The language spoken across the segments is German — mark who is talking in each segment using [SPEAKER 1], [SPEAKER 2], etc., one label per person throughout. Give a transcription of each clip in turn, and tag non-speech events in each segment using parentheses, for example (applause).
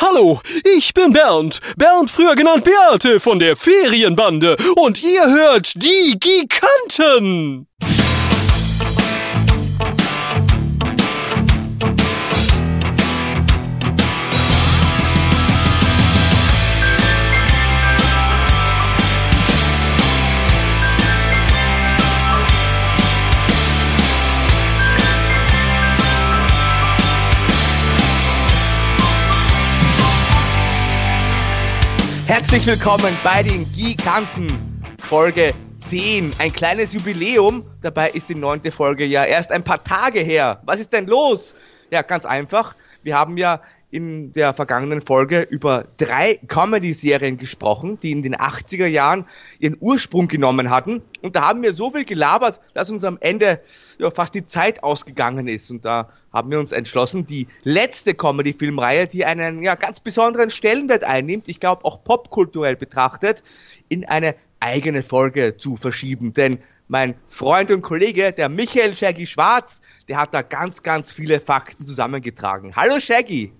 [SPEAKER 1] Hallo, ich bin Bernd. Bernd, früher genannt Beate von der Ferienbande. Und ihr hört die Giganten.
[SPEAKER 2] Herzlich willkommen bei den Giganten Folge 10. Ein kleines Jubiläum. Dabei ist die neunte Folge ja erst ein paar Tage her. Was ist denn los? Ja, ganz einfach. Wir haben ja in der vergangenen Folge über drei Comedy-Serien gesprochen, die in den 80er Jahren ihren Ursprung genommen hatten. Und da haben wir so viel gelabert, dass uns am Ende ja, fast die Zeit ausgegangen ist. Und da haben wir uns entschlossen, die letzte Comedy-Filmreihe, die einen ja, ganz besonderen Stellenwert einnimmt, ich glaube auch popkulturell betrachtet, in eine eigene Folge zu verschieben. Denn mein Freund und Kollege, der Michael Shaggy Schwarz, der hat da ganz, ganz viele Fakten zusammengetragen. Hallo Shaggy!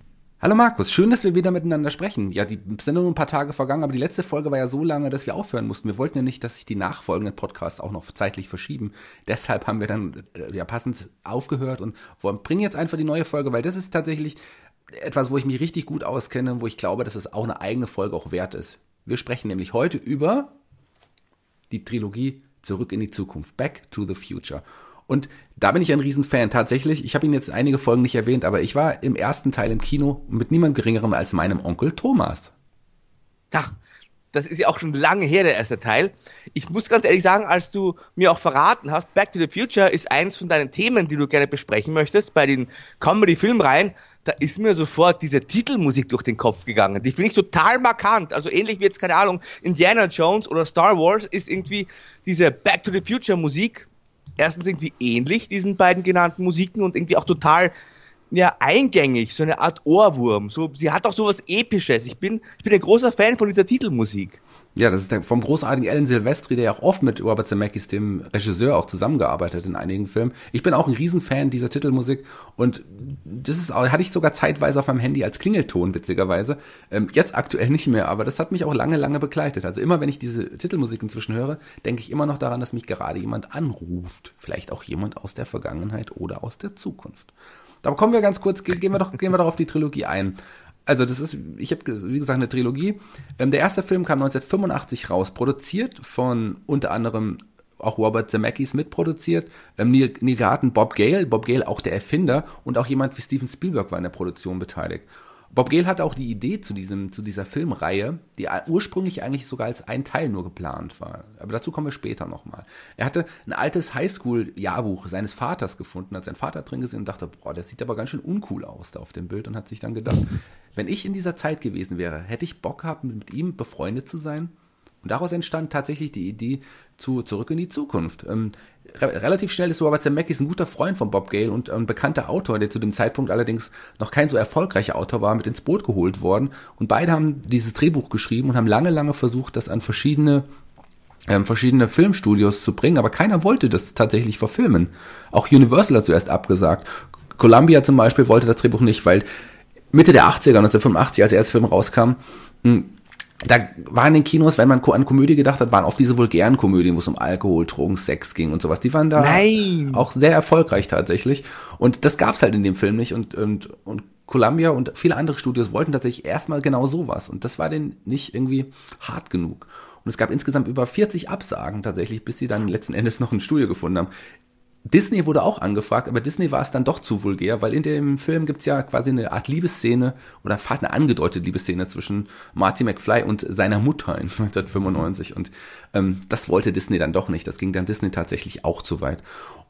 [SPEAKER 3] Hallo Markus, schön, dass wir wieder miteinander sprechen. Ja, die nur ein paar Tage vergangen, aber die letzte Folge war ja so lange, dass wir aufhören mussten. Wir wollten ja nicht, dass sich die nachfolgenden Podcasts auch noch zeitlich verschieben. Deshalb haben wir dann äh, ja passend aufgehört und bringen jetzt einfach die neue Folge, weil das ist tatsächlich etwas, wo ich mich richtig gut auskenne, wo ich glaube, dass es auch eine eigene Folge auch wert ist. Wir sprechen nämlich heute über die Trilogie Zurück in die Zukunft, Back to the Future. Und da bin ich ein Riesenfan. Tatsächlich, ich habe ihn jetzt einige Folgen nicht erwähnt, aber ich war im ersten Teil im Kino mit niemand geringerem als meinem Onkel Thomas.
[SPEAKER 2] Ach, das ist ja auch schon lange her, der erste Teil. Ich muss ganz ehrlich sagen, als du mir auch verraten hast, Back to the Future ist eins von deinen Themen, die du gerne besprechen möchtest bei den Comedy-Filmreihen, da ist mir sofort diese Titelmusik durch den Kopf gegangen. Die finde ich total markant. Also ähnlich wie jetzt, keine Ahnung, Indiana Jones oder Star Wars ist irgendwie diese Back to the Future Musik erstens irgendwie ähnlich, diesen beiden genannten Musiken und irgendwie auch total ja, eingängig, so eine Art Ohrwurm. So, sie hat auch sowas Episches. Ich bin, ich bin ein großer Fan von dieser Titelmusik.
[SPEAKER 3] Ja, das ist der, vom großartigen Alan Silvestri, der ja auch oft mit Robert Zemeckis, dem Regisseur, auch zusammengearbeitet in einigen Filmen. Ich bin auch ein Riesenfan dieser Titelmusik und das ist hatte ich sogar zeitweise auf meinem Handy als Klingelton, witzigerweise. Ähm, jetzt aktuell nicht mehr, aber das hat mich auch lange, lange begleitet. Also immer, wenn ich diese Titelmusik inzwischen höre, denke ich immer noch daran, dass mich gerade jemand anruft. Vielleicht auch jemand aus der Vergangenheit oder aus der Zukunft. Aber kommen wir ganz kurz, gehen wir doch, gehen wir doch auf die Trilogie ein. Also das ist, ich habe wie gesagt eine Trilogie. Ähm, der erste Film kam 1985 raus, produziert von unter anderem auch Robert Zemeckis mitproduziert, ähm, Neil, Neil Garten, Bob Gale, Bob Gale auch der Erfinder und auch jemand wie Steven Spielberg war in der Produktion beteiligt. Bob Gale hatte auch die Idee zu, diesem, zu dieser Filmreihe, die ursprünglich eigentlich sogar als ein Teil nur geplant war. Aber dazu kommen wir später nochmal. Er hatte ein altes Highschool-Jahrbuch seines Vaters gefunden, hat seinen Vater drin gesehen und dachte, boah, das sieht aber ganz schön uncool aus da auf dem Bild und hat sich dann gedacht, wenn ich in dieser Zeit gewesen wäre, hätte ich Bock gehabt, mit ihm befreundet zu sein? Und daraus entstand tatsächlich die Idee zu Zurück in die Zukunft. Ähm, re relativ schnell ist Robert Zemeckis ein guter Freund von Bob Gale und ein bekannter Autor, der zu dem Zeitpunkt allerdings noch kein so erfolgreicher Autor war, mit ins Boot geholt worden. Und beide haben dieses Drehbuch geschrieben und haben lange, lange versucht, das an verschiedene ähm, verschiedene Filmstudios zu bringen, aber keiner wollte das tatsächlich verfilmen. Auch Universal hat zuerst abgesagt. Columbia zum Beispiel wollte das Drehbuch nicht, weil Mitte der 80er, 1985, als der erste Film rauskam, hm, da waren in den Kinos, wenn man an Komödie gedacht hat, waren oft diese vulgären Komödien, wo es um Alkohol, Drogen, Sex ging und sowas. Die waren da
[SPEAKER 2] Nein.
[SPEAKER 3] auch sehr erfolgreich tatsächlich. Und das gab's halt in dem Film nicht. Und, und, und Columbia und viele andere Studios wollten tatsächlich erstmal genau sowas. Und das war denen nicht irgendwie hart genug. Und es gab insgesamt über 40 Absagen tatsächlich, bis sie dann letzten Endes noch ein Studio gefunden haben. Disney wurde auch angefragt, aber Disney war es dann doch zu vulgär, weil in dem Film gibt's ja quasi eine Art Liebesszene oder fast eine angedeutete Liebesszene zwischen Marty McFly und seiner Mutter in (laughs) 1995 und ähm, das wollte Disney dann doch nicht. Das ging dann Disney tatsächlich auch zu weit.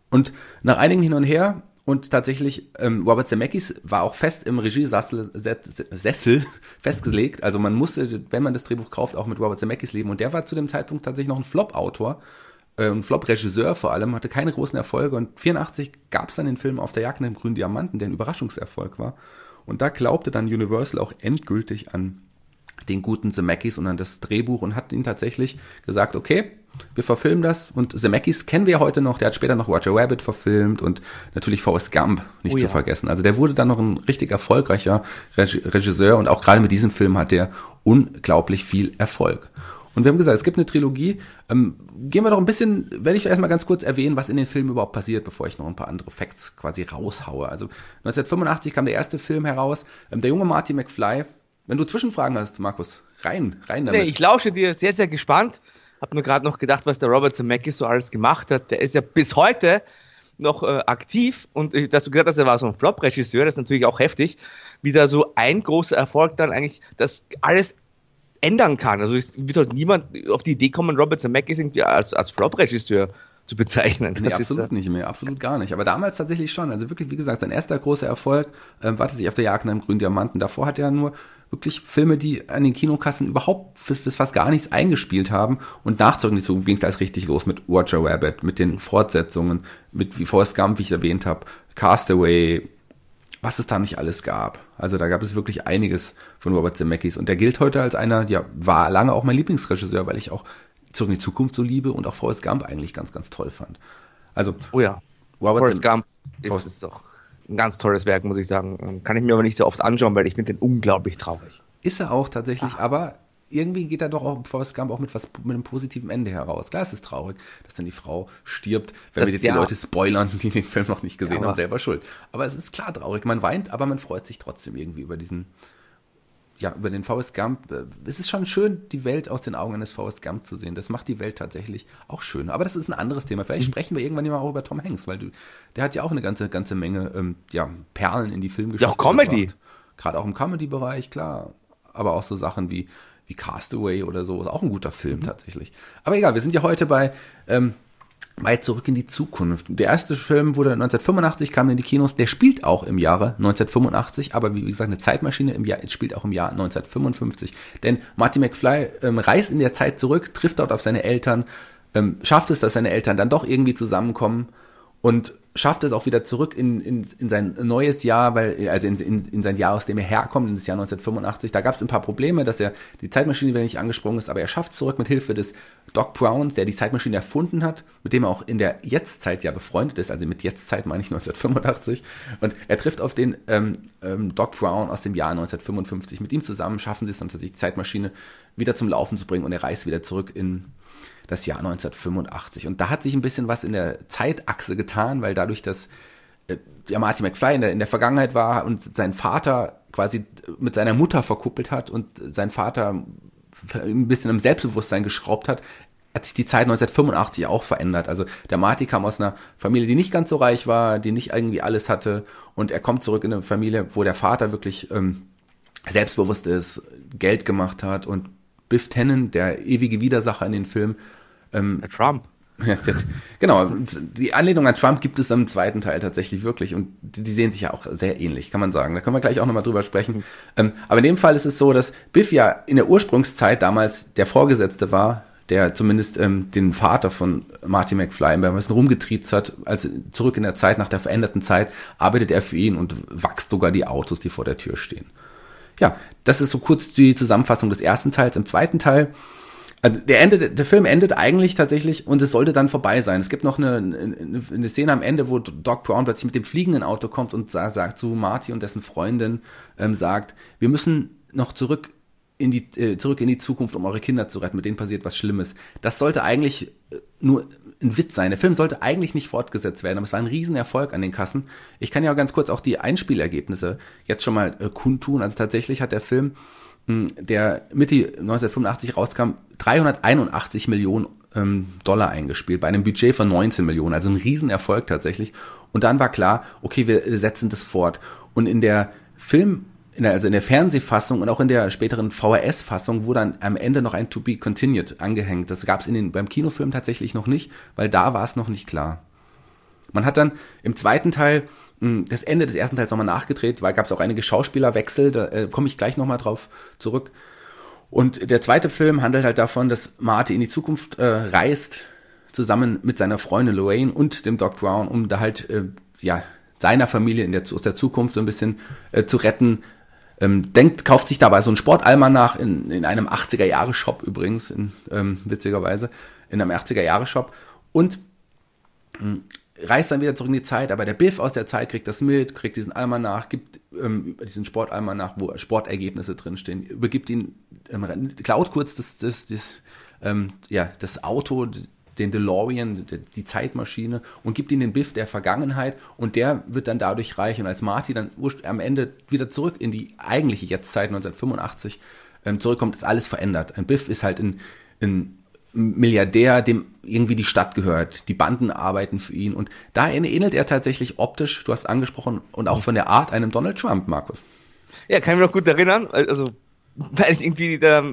[SPEAKER 3] Und nach einigem Hin und Her und tatsächlich, ähm, Robert Zemeckis war auch fest im Regiesessel Sessel (laughs) festgelegt. Also man musste, wenn man das Drehbuch kauft, auch mit Robert Zemeckis leben. Und der war zu dem Zeitpunkt tatsächlich noch ein Flop-Autor äh, ein Flop-Regisseur vor allem, hatte keine großen Erfolge und 84 gab es dann den Film Auf der Jagd nach dem grünen Diamanten, der ein Überraschungserfolg war. Und da glaubte dann Universal auch endgültig an den guten Zemeckis und dann das Drehbuch und hat ihn tatsächlich gesagt, okay, wir verfilmen das und Zemeckis kennen wir heute noch, der hat später noch Roger Rabbit verfilmt und natürlich Forrest Gump nicht oh ja. zu vergessen. Also der wurde dann noch ein richtig erfolgreicher Regisseur und auch gerade mit diesem Film hat der unglaublich viel Erfolg. Und wir haben gesagt, es gibt eine Trilogie. Ähm, gehen wir doch ein bisschen, werde ich erstmal ganz kurz erwähnen, was in den Filmen überhaupt passiert, bevor ich noch ein paar andere Facts quasi raushaue. Also 1985 kam der erste Film heraus. Ähm, der junge Marty McFly. Wenn du Zwischenfragen hast, Markus, rein, rein
[SPEAKER 2] damit. Nee, ich lausche dir sehr, sehr gespannt. Hab nur gerade noch gedacht, was der Robert Zemeckis so alles gemacht hat. Der ist ja bis heute noch äh, aktiv und äh, dass du gesagt hast, er war so ein Flop-Regisseur, das ist natürlich auch heftig, wie da so ein großer Erfolg dann eigentlich das alles ändern kann. Also es wird halt niemand auf die Idee kommen, Robert Zemeckis irgendwie als, als Flop-Regisseur zu bezeichnen.
[SPEAKER 3] Nee, absolut ist, nicht mehr, absolut gar nicht. Aber damals tatsächlich schon. Also wirklich, wie gesagt, sein erster großer Erfolg äh, war sich auf der Jagd nach dem grünen Diamanten. Davor hat er nur wirklich Filme, die an den Kinokassen überhaupt bis, bis fast gar nichts eingespielt haben. Und nach Zurück in die Zukunft ging es alles richtig los mit Roger Rabbit, mit den Fortsetzungen, mit wie Forrest Gump, wie ich erwähnt habe, Castaway, was es da nicht alles gab. Also da gab es wirklich einiges von Robert Zemeckis und der gilt heute als einer, ja, war lange auch mein Lieblingsregisseur, weil ich auch Zurück in die Zukunft so liebe und auch Forrest Gump eigentlich ganz, ganz toll fand. Also,
[SPEAKER 2] oh ja, Robert Forrest Gump ist, ist doch ein ganz tolles Werk, muss ich sagen. Kann ich mir aber nicht so oft anschauen, weil ich finde den unglaublich traurig.
[SPEAKER 3] Ist er auch tatsächlich, Ach. aber irgendwie geht er doch auch Forrest Gump auch mit was mit einem positiven Ende heraus. Klar, es ist traurig, dass dann die Frau stirbt. Wenn das, wir jetzt ja. die Leute spoilern, die den Film noch nicht gesehen ja, haben, selber schuld. Aber es ist klar traurig. Man weint, aber man freut sich trotzdem irgendwie über diesen, ja, über den Forrest Gump. Es ist schon schön, die Welt aus den Augen eines Forrest Gump zu sehen. Das macht die Welt tatsächlich auch schön. Aber das ist ein anderes Thema. Vielleicht mhm. sprechen wir irgendwann mal auch über Tom Hanks, weil du, der hat ja auch eine ganze, ganze Menge, ähm, ja, Perlen in die Filmgeschichte.
[SPEAKER 2] Ja, auch Comedy.
[SPEAKER 3] Gerade auch im Comedy-Bereich, klar. Aber auch so Sachen wie wie Castaway oder so. Ist auch ein guter Film mhm. tatsächlich. Aber egal, wir sind ja heute bei ähm, weit zurück in die Zukunft. Der erste Film wurde 1985, kam in die Kinos. Der spielt auch im Jahre 1985, aber wie gesagt, eine Zeitmaschine im Jahr, es spielt auch im Jahr 1955. Denn Marty McFly ähm, reist in der Zeit zurück, trifft dort auf seine Eltern, ähm, schafft es, dass seine Eltern dann doch irgendwie zusammenkommen und schafft es auch wieder zurück in, in, in sein neues Jahr, weil, also in, in, in sein Jahr, aus dem er herkommt, in das Jahr 1985. Da gab es ein paar Probleme, dass er die Zeitmaschine wieder nicht angesprungen ist, aber er schafft zurück mit Hilfe des Doc Browns, der die Zeitmaschine erfunden hat, mit dem er auch in der Jetztzeit ja befreundet ist, also mit Jetztzeit meine ich 1985. Und er trifft auf den ähm, ähm, Doc Brown aus dem Jahr 1955. Mit ihm zusammen schaffen sie es dann tatsächlich, die Zeitmaschine wieder zum Laufen zu bringen und er reist wieder zurück in das Jahr 1985. Und da hat sich ein bisschen was in der Zeitachse getan, weil dadurch, dass äh, ja, Marty McFly in der, in der Vergangenheit war und sein Vater quasi mit seiner Mutter verkuppelt hat und sein Vater ein bisschen im Selbstbewusstsein geschraubt hat, hat sich die Zeit 1985 auch verändert. Also der Marty kam aus einer Familie, die nicht ganz so reich war, die nicht irgendwie alles hatte und er kommt zurück in eine Familie, wo der Vater wirklich ähm, selbstbewusst ist, Geld gemacht hat und Biff Tannen, der ewige Widersacher in den Filmen,
[SPEAKER 2] ähm, Trump. (laughs)
[SPEAKER 3] genau, die Anlehnung an Trump gibt es im zweiten Teil tatsächlich wirklich und die sehen sich ja auch sehr ähnlich, kann man sagen. Da können wir gleich auch nochmal drüber sprechen. Ähm, aber in dem Fall ist es so, dass Biff ja in der Ursprungszeit damals der Vorgesetzte war, der zumindest ähm, den Vater von Marty McFly ein bisschen rumgetriezt hat, also zurück in der Zeit, nach der veränderten Zeit, arbeitet er für ihn und wachst sogar die Autos, die vor der Tür stehen. Ja, das ist so kurz die Zusammenfassung des ersten Teils. Im zweiten Teil also der, Ende, der Film endet eigentlich tatsächlich und es sollte dann vorbei sein. Es gibt noch eine, eine, eine Szene am Ende, wo Doc Brown plötzlich mit dem fliegenden Auto kommt und sagt zu Marty und dessen Freundin, ähm, sagt, wir müssen noch zurück in die, äh, zurück in die Zukunft, um eure Kinder zu retten. Mit denen passiert was Schlimmes. Das sollte eigentlich äh, nur ein Witz sein. Der Film sollte eigentlich nicht fortgesetzt werden, aber es war ein Riesenerfolg an den Kassen. Ich kann ja auch ganz kurz auch die Einspielergebnisse jetzt schon mal äh, kundtun. Also tatsächlich hat der Film der Mitte 1985 rauskam, 381 Millionen ähm, Dollar eingespielt, bei einem Budget von 19 Millionen, also ein Riesenerfolg tatsächlich. Und dann war klar, okay, wir setzen das fort. Und in der Film, in der, also in der Fernsehfassung und auch in der späteren VHS-Fassung wurde dann am Ende noch ein To Be Continued angehängt. Das gab es beim Kinofilm tatsächlich noch nicht, weil da war es noch nicht klar. Man hat dann im zweiten Teil hm, das Ende des ersten Teils nochmal nachgedreht, weil gab es auch einige Schauspielerwechsel, da äh, komme ich gleich nochmal drauf zurück. Und der zweite Film handelt halt davon, dass Marty in die Zukunft äh, reist, zusammen mit seiner Freundin Lorraine und dem Doc Brown, um da halt, äh, ja, seiner Familie in der, aus der Zukunft so ein bisschen äh, zu retten, ähm, denkt, kauft sich dabei so ein Sportalmanach in, in einem 80er-Jahre-Shop übrigens, in, ähm, witzigerweise, in einem 80er-Jahre-Shop und ähm, reist dann wieder zurück in die Zeit, aber der Biff aus der Zeit kriegt das mit, kriegt diesen Almanach, gibt ähm, diesen Sportalmanach, wo Sportergebnisse drinstehen, übergibt ihn, ähm, klaut kurz das, das, das, ähm, ja, das Auto, den DeLorean, die Zeitmaschine und gibt ihm den Biff der Vergangenheit und der wird dann dadurch reich und als Marty dann am Ende wieder zurück in die eigentliche Jetztzeit 1985 ähm, zurückkommt, ist alles verändert. Ein Biff ist halt ein, ein Milliardär, dem irgendwie die Stadt gehört. Die Banden arbeiten für ihn und da ähnelt er tatsächlich optisch, du hast angesprochen, und auch von der Art einem Donald Trump, Markus.
[SPEAKER 2] Ja, kann ich mich noch gut erinnern, also (laughs) weil ich irgendwie da,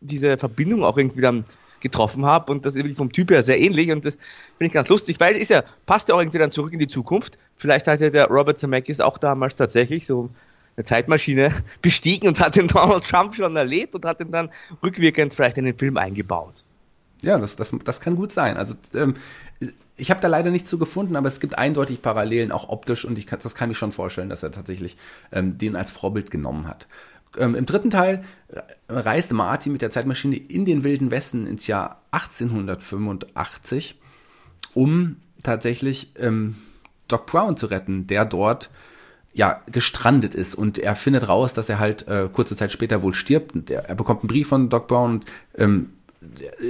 [SPEAKER 2] diese Verbindung auch irgendwie dann getroffen habe und das ist vom Typ her sehr ähnlich und das finde ich ganz lustig, weil ist ja, passt ja auch irgendwie dann zurück in die Zukunft. Vielleicht hat ja der Robert Zemeckis auch damals tatsächlich so eine Zeitmaschine (laughs) bestiegen und hat den Donald Trump schon erlebt und hat ihn dann rückwirkend vielleicht in den Film eingebaut.
[SPEAKER 3] Ja, das, das, das kann gut sein. Also ähm, ich habe da leider nichts zu gefunden, aber es gibt eindeutig Parallelen, auch optisch, und ich kann, das kann ich schon vorstellen, dass er tatsächlich ähm, den als Vorbild genommen hat. Ähm, Im dritten Teil reiste Marty mit der Zeitmaschine in den Wilden Westen ins Jahr 1885, um tatsächlich ähm, Doc Brown zu retten, der dort ja gestrandet ist. Und er findet raus, dass er halt äh, kurze Zeit später wohl stirbt. Er, er bekommt einen Brief von Doc Brown und ähm,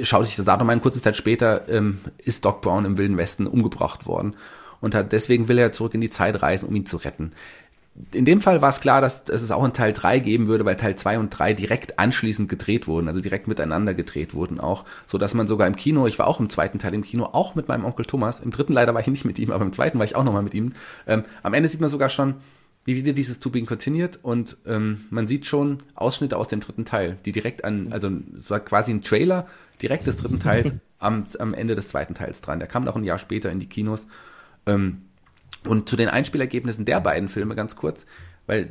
[SPEAKER 3] schaut sich das an, eine kurze Zeit später ähm, ist Doc Brown im Wilden Westen umgebracht worden und hat, deswegen will er zurück in die Zeit reisen, um ihn zu retten in dem Fall war es klar, dass, dass es auch einen Teil 3 geben würde, weil Teil 2 und 3 direkt anschließend gedreht wurden, also direkt miteinander gedreht wurden auch, so dass man sogar im Kino, ich war auch im zweiten Teil im Kino, auch mit meinem Onkel Thomas, im dritten leider war ich nicht mit ihm, aber im zweiten war ich auch nochmal mit ihm. Ähm, am Ende sieht man sogar schon, wie wieder dieses Tubing continuiert und ähm, man sieht schon Ausschnitte aus dem dritten Teil, die direkt an, also quasi ein Trailer direkt des dritten Teils am, am Ende des zweiten Teils dran. Der kam noch ein Jahr später in die Kinos. Ähm, und zu den Einspielergebnissen der beiden Filme ganz kurz, weil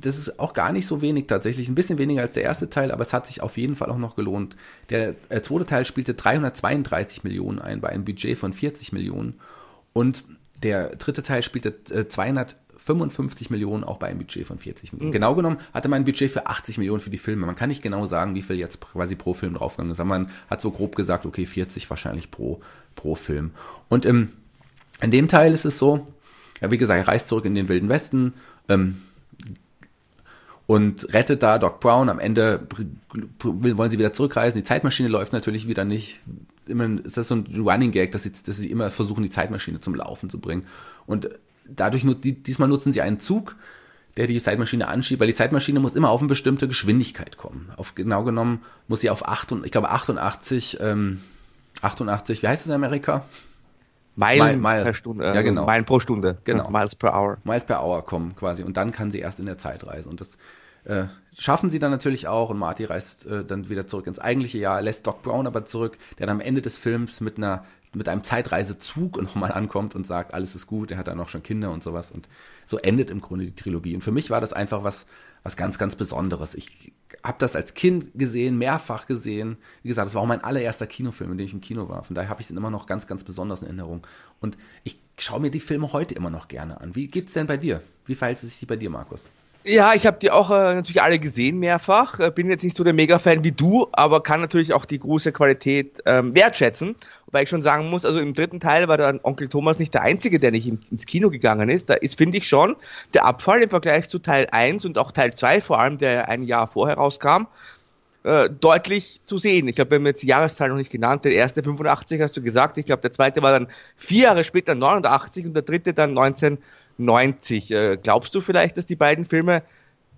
[SPEAKER 3] das ist auch gar nicht so wenig tatsächlich, ein bisschen weniger als der erste Teil, aber es hat sich auf jeden Fall auch noch gelohnt. Der äh, zweite Teil spielte 332 Millionen ein bei einem Budget von 40 Millionen und der dritte Teil spielte äh, 255 Millionen auch bei einem Budget von 40 Millionen. Mhm. Genau genommen hatte man ein Budget für 80 Millionen für die Filme. Man kann nicht genau sagen, wie viel jetzt quasi pro Film draufgegangen ist, aber man hat so grob gesagt, okay, 40 wahrscheinlich pro, pro Film. Und im, in dem Teil ist es so, ja, wie gesagt, er reist zurück in den Wilden Westen ähm, und rettet da Doc Brown. Am Ende wollen sie wieder zurückreisen. Die Zeitmaschine läuft natürlich wieder nicht. Immer, ist das so ein Running Gag, dass sie, dass sie immer versuchen, die Zeitmaschine zum Laufen zu bringen. Und dadurch, diesmal nutzen sie einen Zug, der die Zeitmaschine anschiebt, weil die Zeitmaschine muss immer auf eine bestimmte Geschwindigkeit kommen. Auf genau genommen muss sie auf 8 und, ich glaube 88, ähm, 88, wie heißt es in Amerika?
[SPEAKER 2] Meilen Mile, per Stunde,
[SPEAKER 3] äh, ja, genau.
[SPEAKER 2] Meilen pro Stunde. (laughs)
[SPEAKER 3] Genau.
[SPEAKER 2] Miles per Hour.
[SPEAKER 3] Miles per Hour kommen quasi. Und dann kann sie erst in der Zeit reisen. Und das äh, schaffen sie dann natürlich auch. Und Marty reist äh, dann wieder zurück ins eigentliche Jahr, lässt Doc Brown aber zurück, der dann am Ende des Films mit einer mit einem Zeitreisezug (laughs) nochmal ankommt und sagt, alles ist gut, er hat dann auch schon Kinder und sowas. Und so endet im Grunde die Trilogie. Und für mich war das einfach was, was ganz, ganz Besonderes. Ich habe das als Kind gesehen, mehrfach gesehen. Wie gesagt, das war auch mein allererster Kinofilm, in dem ich im Kino war. Von daher habe ich es immer noch ganz, ganz besonders in Erinnerung. Und ich schaue mir die Filme heute immer noch gerne an. Wie geht's denn bei dir? Wie verhält es sich bei dir, Markus?
[SPEAKER 2] Ja, ich habe die auch äh, natürlich alle gesehen mehrfach. Äh, bin jetzt nicht so der Mega-Fan wie du, aber kann natürlich auch die große Qualität ähm, wertschätzen. Wobei ich schon sagen muss, also im dritten Teil war dann Onkel Thomas nicht der Einzige, der nicht ins Kino gegangen ist. Da ist, finde ich schon, der Abfall im Vergleich zu Teil 1 und auch Teil 2 vor allem, der ein Jahr vorher rauskam, äh, deutlich zu sehen. Ich glaube, wir haben jetzt die Jahreszahl noch nicht genannt. Der erste 85 hast du gesagt. Ich glaube, der zweite war dann vier Jahre später 89 und der dritte dann 19 90. Äh, glaubst du vielleicht, dass die beiden Filme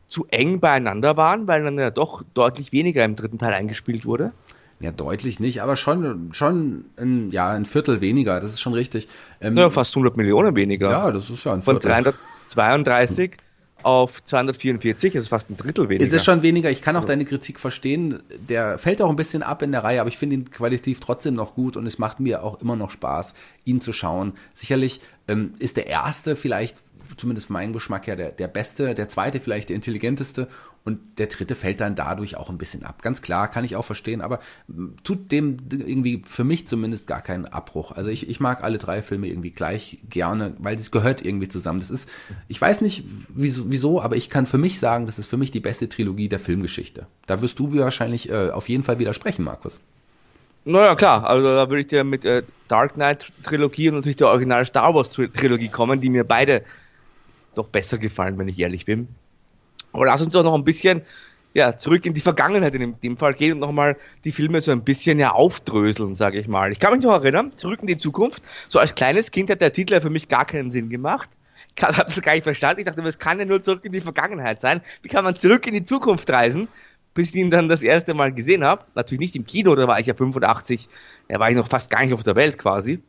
[SPEAKER 2] zu eng beieinander waren, weil dann ja doch deutlich weniger im dritten Teil eingespielt wurde?
[SPEAKER 3] Ja, deutlich nicht, aber schon, schon ein, ja, ein Viertel weniger, das ist schon richtig.
[SPEAKER 2] Ähm, ja, fast 100 Millionen weniger.
[SPEAKER 3] Ja, das ist ja ein
[SPEAKER 2] Viertel. Von 332 (laughs) auf 244, das ist fast ein Drittel weniger.
[SPEAKER 3] Es ist schon weniger, ich kann auch deine Kritik verstehen. Der fällt auch ein bisschen ab in der Reihe, aber ich finde ihn qualitativ trotzdem noch gut und es macht mir auch immer noch Spaß, ihn zu schauen. Sicherlich ähm, ist der erste vielleicht, zumindest mein Geschmack her, der, der beste, der zweite vielleicht der intelligenteste Und der dritte fällt dann dadurch auch ein bisschen ab. Ganz klar, kann ich auch verstehen, aber tut dem irgendwie für mich zumindest gar keinen Abbruch. Also ich, ich mag alle drei Filme irgendwie gleich gerne, weil es gehört irgendwie zusammen. Das ist, ich weiß nicht wieso, wieso, aber ich kann für mich sagen, das ist für mich die beste Trilogie der Filmgeschichte. Da wirst du wahrscheinlich äh, auf jeden Fall widersprechen, Markus.
[SPEAKER 2] Naja, klar, also da würde ich dir mit äh, Dark Knight Trilogie und natürlich der Original Star Wars Trilogie kommen, die mir beide doch besser gefallen, wenn ich ehrlich bin. Aber lass uns doch noch ein bisschen ja, zurück in die Vergangenheit in dem Fall gehen und nochmal die Filme so ein bisschen ja aufdröseln, sage ich mal. Ich kann mich noch erinnern, zurück in die Zukunft. So als kleines Kind hat der Titel ja für mich gar keinen Sinn gemacht. Ich habe das gar nicht verstanden. Ich dachte, es kann ja nur zurück in die Vergangenheit sein. Wie kann man zurück in die Zukunft reisen? Bis ich ihn dann das erste Mal gesehen habe. Natürlich nicht im Kino, da war ich ja 85. Da war ich noch fast gar nicht auf der Welt quasi.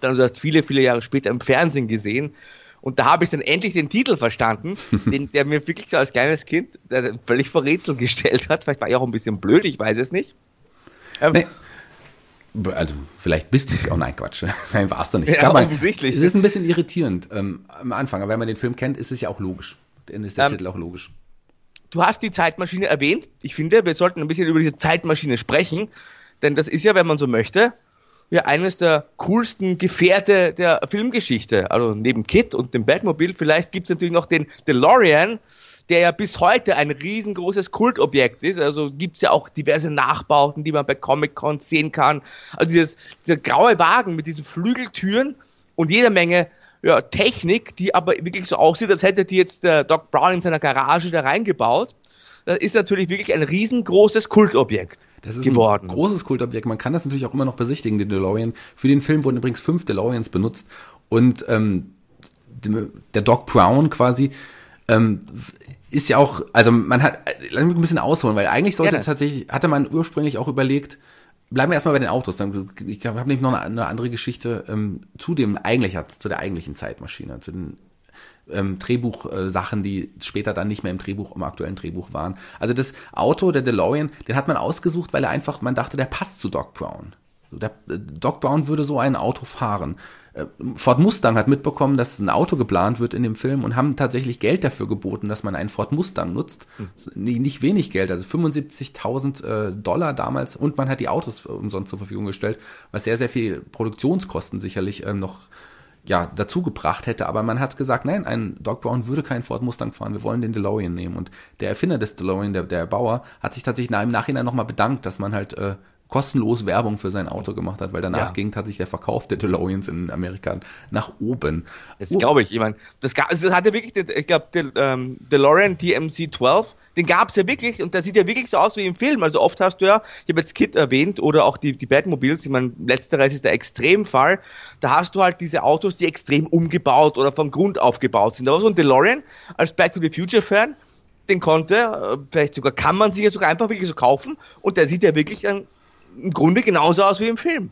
[SPEAKER 2] Dann also erst viele, viele Jahre später im Fernsehen gesehen. Und da habe ich dann endlich den Titel verstanden, (laughs) den, der mir wirklich so als kleines Kind völlig vor Rätsel gestellt hat. Vielleicht war ich auch ein bisschen blöd, ich weiß es nicht.
[SPEAKER 3] Ähm, nee. Also, vielleicht bist du es auch. Nein, Quatsch. (laughs) Nein, war es doch nicht.
[SPEAKER 2] Ja, man, offensichtlich.
[SPEAKER 3] Es ist ein bisschen irritierend ähm, am Anfang, aber wenn man den Film kennt, ist es ja auch logisch. Dann ist der ähm, Titel auch logisch.
[SPEAKER 2] Du hast die Zeitmaschine erwähnt. Ich finde, wir sollten ein bisschen über diese Zeitmaschine sprechen, denn das ist ja, wenn man so möchte, ja eines der coolsten Gefährte der Filmgeschichte. Also neben Kit und dem Batmobil, vielleicht gibt es natürlich noch den DeLorean, der ja bis heute ein riesengroßes Kultobjekt ist. Also gibt es ja auch diverse Nachbauten, die man bei Comic-Con sehen kann. Also dieses, dieser graue Wagen mit diesen Flügeltüren und jeder Menge ja, Technik, die aber wirklich so aussieht, als hätte die jetzt der Doc Brown in seiner Garage da reingebaut. Das ist natürlich wirklich ein riesengroßes Kultobjekt.
[SPEAKER 3] Das ist geworden. ein großes Kultobjekt. Man kann das natürlich auch immer noch besichtigen, den DeLorean. Für den Film wurden übrigens fünf DeLoreans benutzt. Und ähm, der Doc Brown quasi ähm, ist ja auch, also man hat, lass mich ein bisschen ausholen, weil eigentlich sollte Gerne. tatsächlich, hatte man ursprünglich auch überlegt, bleiben wir erstmal bei den Autos. Dann, ich habe nämlich noch eine, eine andere Geschichte ähm, zu dem eigentlich, zu der eigentlichen Zeitmaschine, zu den ähm, Drehbuchsachen, äh, die später dann nicht mehr im Drehbuch, im aktuellen Drehbuch waren. Also das Auto, der DeLorean, den hat man ausgesucht, weil er einfach, man dachte, der passt zu Doc Brown. Der, äh, Doc Brown würde so ein Auto fahren. Äh, Ford Mustang hat mitbekommen, dass ein Auto geplant wird in dem Film und haben tatsächlich Geld dafür geboten, dass man einen Ford Mustang nutzt. Mhm. Nicht wenig Geld, also 75.000 äh, Dollar damals und man hat die Autos umsonst zur Verfügung gestellt, was sehr, sehr viel Produktionskosten sicherlich ähm, noch ja, dazu gebracht hätte. Aber man hat gesagt, nein, ein Doc Brown würde keinen Ford Mustang fahren, wir wollen den DeLorean nehmen. Und der Erfinder des DeLorean, der, der Bauer, hat sich tatsächlich im Nachhinein nochmal bedankt, dass man halt äh, kostenlos Werbung für sein Auto gemacht hat, weil danach ja. ging tatsächlich der Verkauf der DeLoreans in Amerika nach oben.
[SPEAKER 2] Das glaube ich. Ich meine, das, das hatte wirklich, ich glaube, der ähm, DeLorean DMC 12, den gab es ja wirklich und der sieht ja wirklich so aus wie im Film. Also oft hast du ja, ich habe jetzt Kit erwähnt oder auch die, die Batmobiles, ich meine, letzteres ist der Extremfall. Da hast du halt diese Autos, die extrem umgebaut oder von Grund aufgebaut sind. Aber so ein DeLorean als Back to the Future Fan, den konnte, äh, vielleicht sogar kann man sich ja sogar einfach wirklich so kaufen und der sieht ja wirklich dann im Grunde genauso aus wie im Film.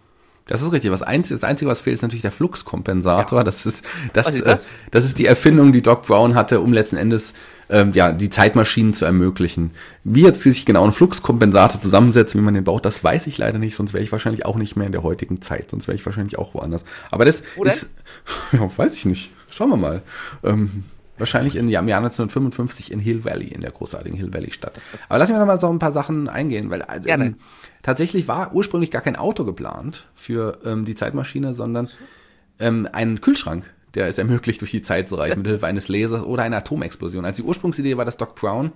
[SPEAKER 3] Das ist richtig. Was einzige, das Einzige, was fehlt, ist natürlich der Fluxkompensator. Ja. Das ist das, ist das? Äh, das ist die Erfindung, die Doc Brown hatte, um letzten Endes ähm, ja die Zeitmaschinen zu ermöglichen. Wie jetzt sich genau ein Fluxkompensator zusammensetzt, wie man den baut, das weiß ich leider nicht. Sonst wäre ich wahrscheinlich auch nicht mehr in der heutigen Zeit. Sonst wäre ich wahrscheinlich auch woanders. Aber das ist, (laughs) ja, weiß ich nicht. Schauen wir mal. Ähm, Wahrscheinlich im Jahr 1955 in Hill Valley, in der großartigen Hill Valley Stadt. Aber lassen wir noch mal so ein paar Sachen eingehen, weil ähm, tatsächlich war ursprünglich gar kein Auto geplant für ähm, die Zeitmaschine, sondern ähm, ein Kühlschrank, der es ermöglicht, durch die Zeit zu reisen, mit Hilfe eines Lasers oder einer Atomexplosion. Also die Ursprungsidee war, dass Doc Brown,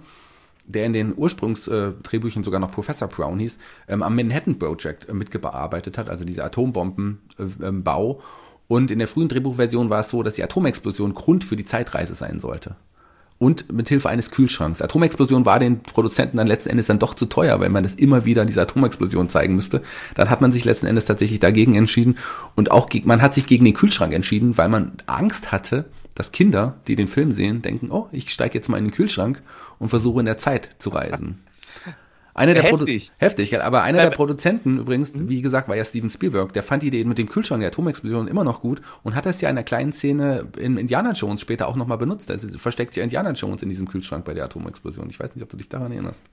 [SPEAKER 3] der in den Ursprungsdrehbüchern äh, sogar noch Professor Brown hieß, ähm, am Manhattan Project äh, mitgearbeitet hat, also diese Atombombenbau. Äh, und in der frühen Drehbuchversion war es so, dass die Atomexplosion Grund für die Zeitreise sein sollte. Und mit Hilfe eines Kühlschranks. Atomexplosion war den Produzenten dann letzten Endes dann doch zu teuer, weil man das immer wieder diese Atomexplosion zeigen müsste. Dann hat man sich letzten Endes tatsächlich dagegen entschieden. Und auch man hat sich gegen den Kühlschrank entschieden, weil man Angst hatte, dass Kinder, die den Film sehen, denken, oh, ich steige jetzt mal in den Kühlschrank und versuche in der Zeit zu reisen. Einer der heftig. Produ heftig, aber einer der Produzenten übrigens, mhm. wie gesagt, war ja Steven Spielberg, der fand die Idee mit dem Kühlschrank der Atomexplosion immer noch gut und hat das ja in einer kleinen Szene in Indiana Jones später auch nochmal benutzt. Also versteckt sich Indiana Jones in diesem Kühlschrank bei der Atomexplosion. Ich weiß nicht, ob du dich daran erinnerst.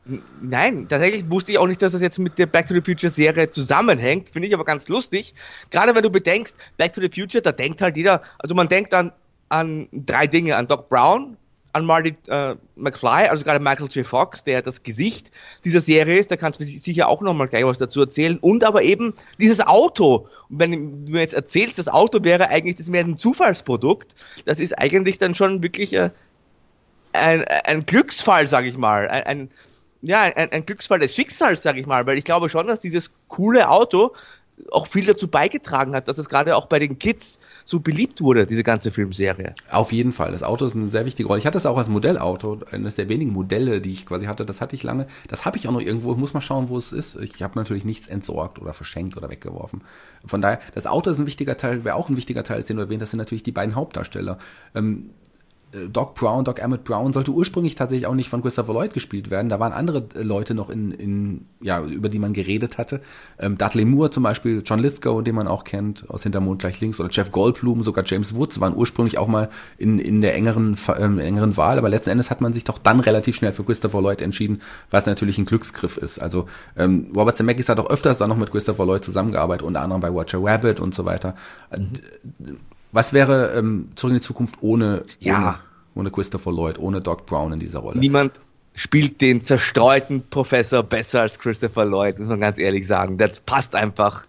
[SPEAKER 2] Nein, tatsächlich wusste ich auch nicht, dass das jetzt mit der Back to the Future Serie zusammenhängt. Finde ich aber ganz lustig. Gerade wenn du bedenkst, Back to the Future, da denkt halt jeder, also man denkt an, an drei Dinge, an Doc Brown, an Marty äh, McFly, also gerade Michael J. Fox, der das Gesicht dieser Serie ist, da kannst du sicher auch nochmal gleich was dazu erzählen. Und aber eben dieses Auto. Und wenn du mir jetzt erzählst, das Auto wäre eigentlich das mehr ein Zufallsprodukt, das ist eigentlich dann schon wirklich äh, ein, ein Glücksfall, sag ich mal. Ein, ein ja, ein, ein Glücksfall des Schicksals, sag ich mal, weil ich glaube schon, dass dieses coole Auto auch viel dazu beigetragen hat, dass es gerade auch bei den Kids so beliebt wurde, diese ganze Filmserie.
[SPEAKER 3] Auf jeden Fall. Das Auto ist eine sehr wichtige Rolle. Ich hatte es auch als Modellauto, eines der wenigen Modelle, die ich quasi hatte. Das hatte ich lange. Das habe ich auch noch irgendwo. Ich muss mal schauen, wo es ist. Ich habe natürlich nichts entsorgt oder verschenkt oder weggeworfen. Von daher, das Auto ist ein wichtiger Teil, wäre auch ein wichtiger Teil, den du erwähnt hast, sind natürlich die beiden Hauptdarsteller. Ähm, äh, Doc Brown, Doc Emmett Brown sollte ursprünglich tatsächlich auch nicht von Christopher Lloyd gespielt werden. Da waren andere äh, Leute noch in, in ja, über die man geredet hatte. Ähm, Dudley Moore zum Beispiel, John Lithgow, den man auch kennt, aus Hintermond gleich links, oder Jeff Goldblum, sogar James Woods waren ursprünglich auch mal in, in der engeren, ähm, engeren Wahl, aber letzten Endes hat man sich doch dann relativ schnell für Christopher Lloyd entschieden, was natürlich ein Glücksgriff ist. Also ähm, Robert Zemeckis hat auch öfters dann noch mit Christopher Lloyd zusammengearbeitet, unter anderem bei Roger Rabbit und so weiter. Mhm. Was wäre ähm, zurück in die Zukunft ohne,
[SPEAKER 2] ja.
[SPEAKER 3] ohne ohne Christopher Lloyd, ohne Doc Brown in dieser Rolle.
[SPEAKER 2] Niemand spielt den zerstreuten Professor besser als Christopher Lloyd, muss man ganz ehrlich sagen. Das passt einfach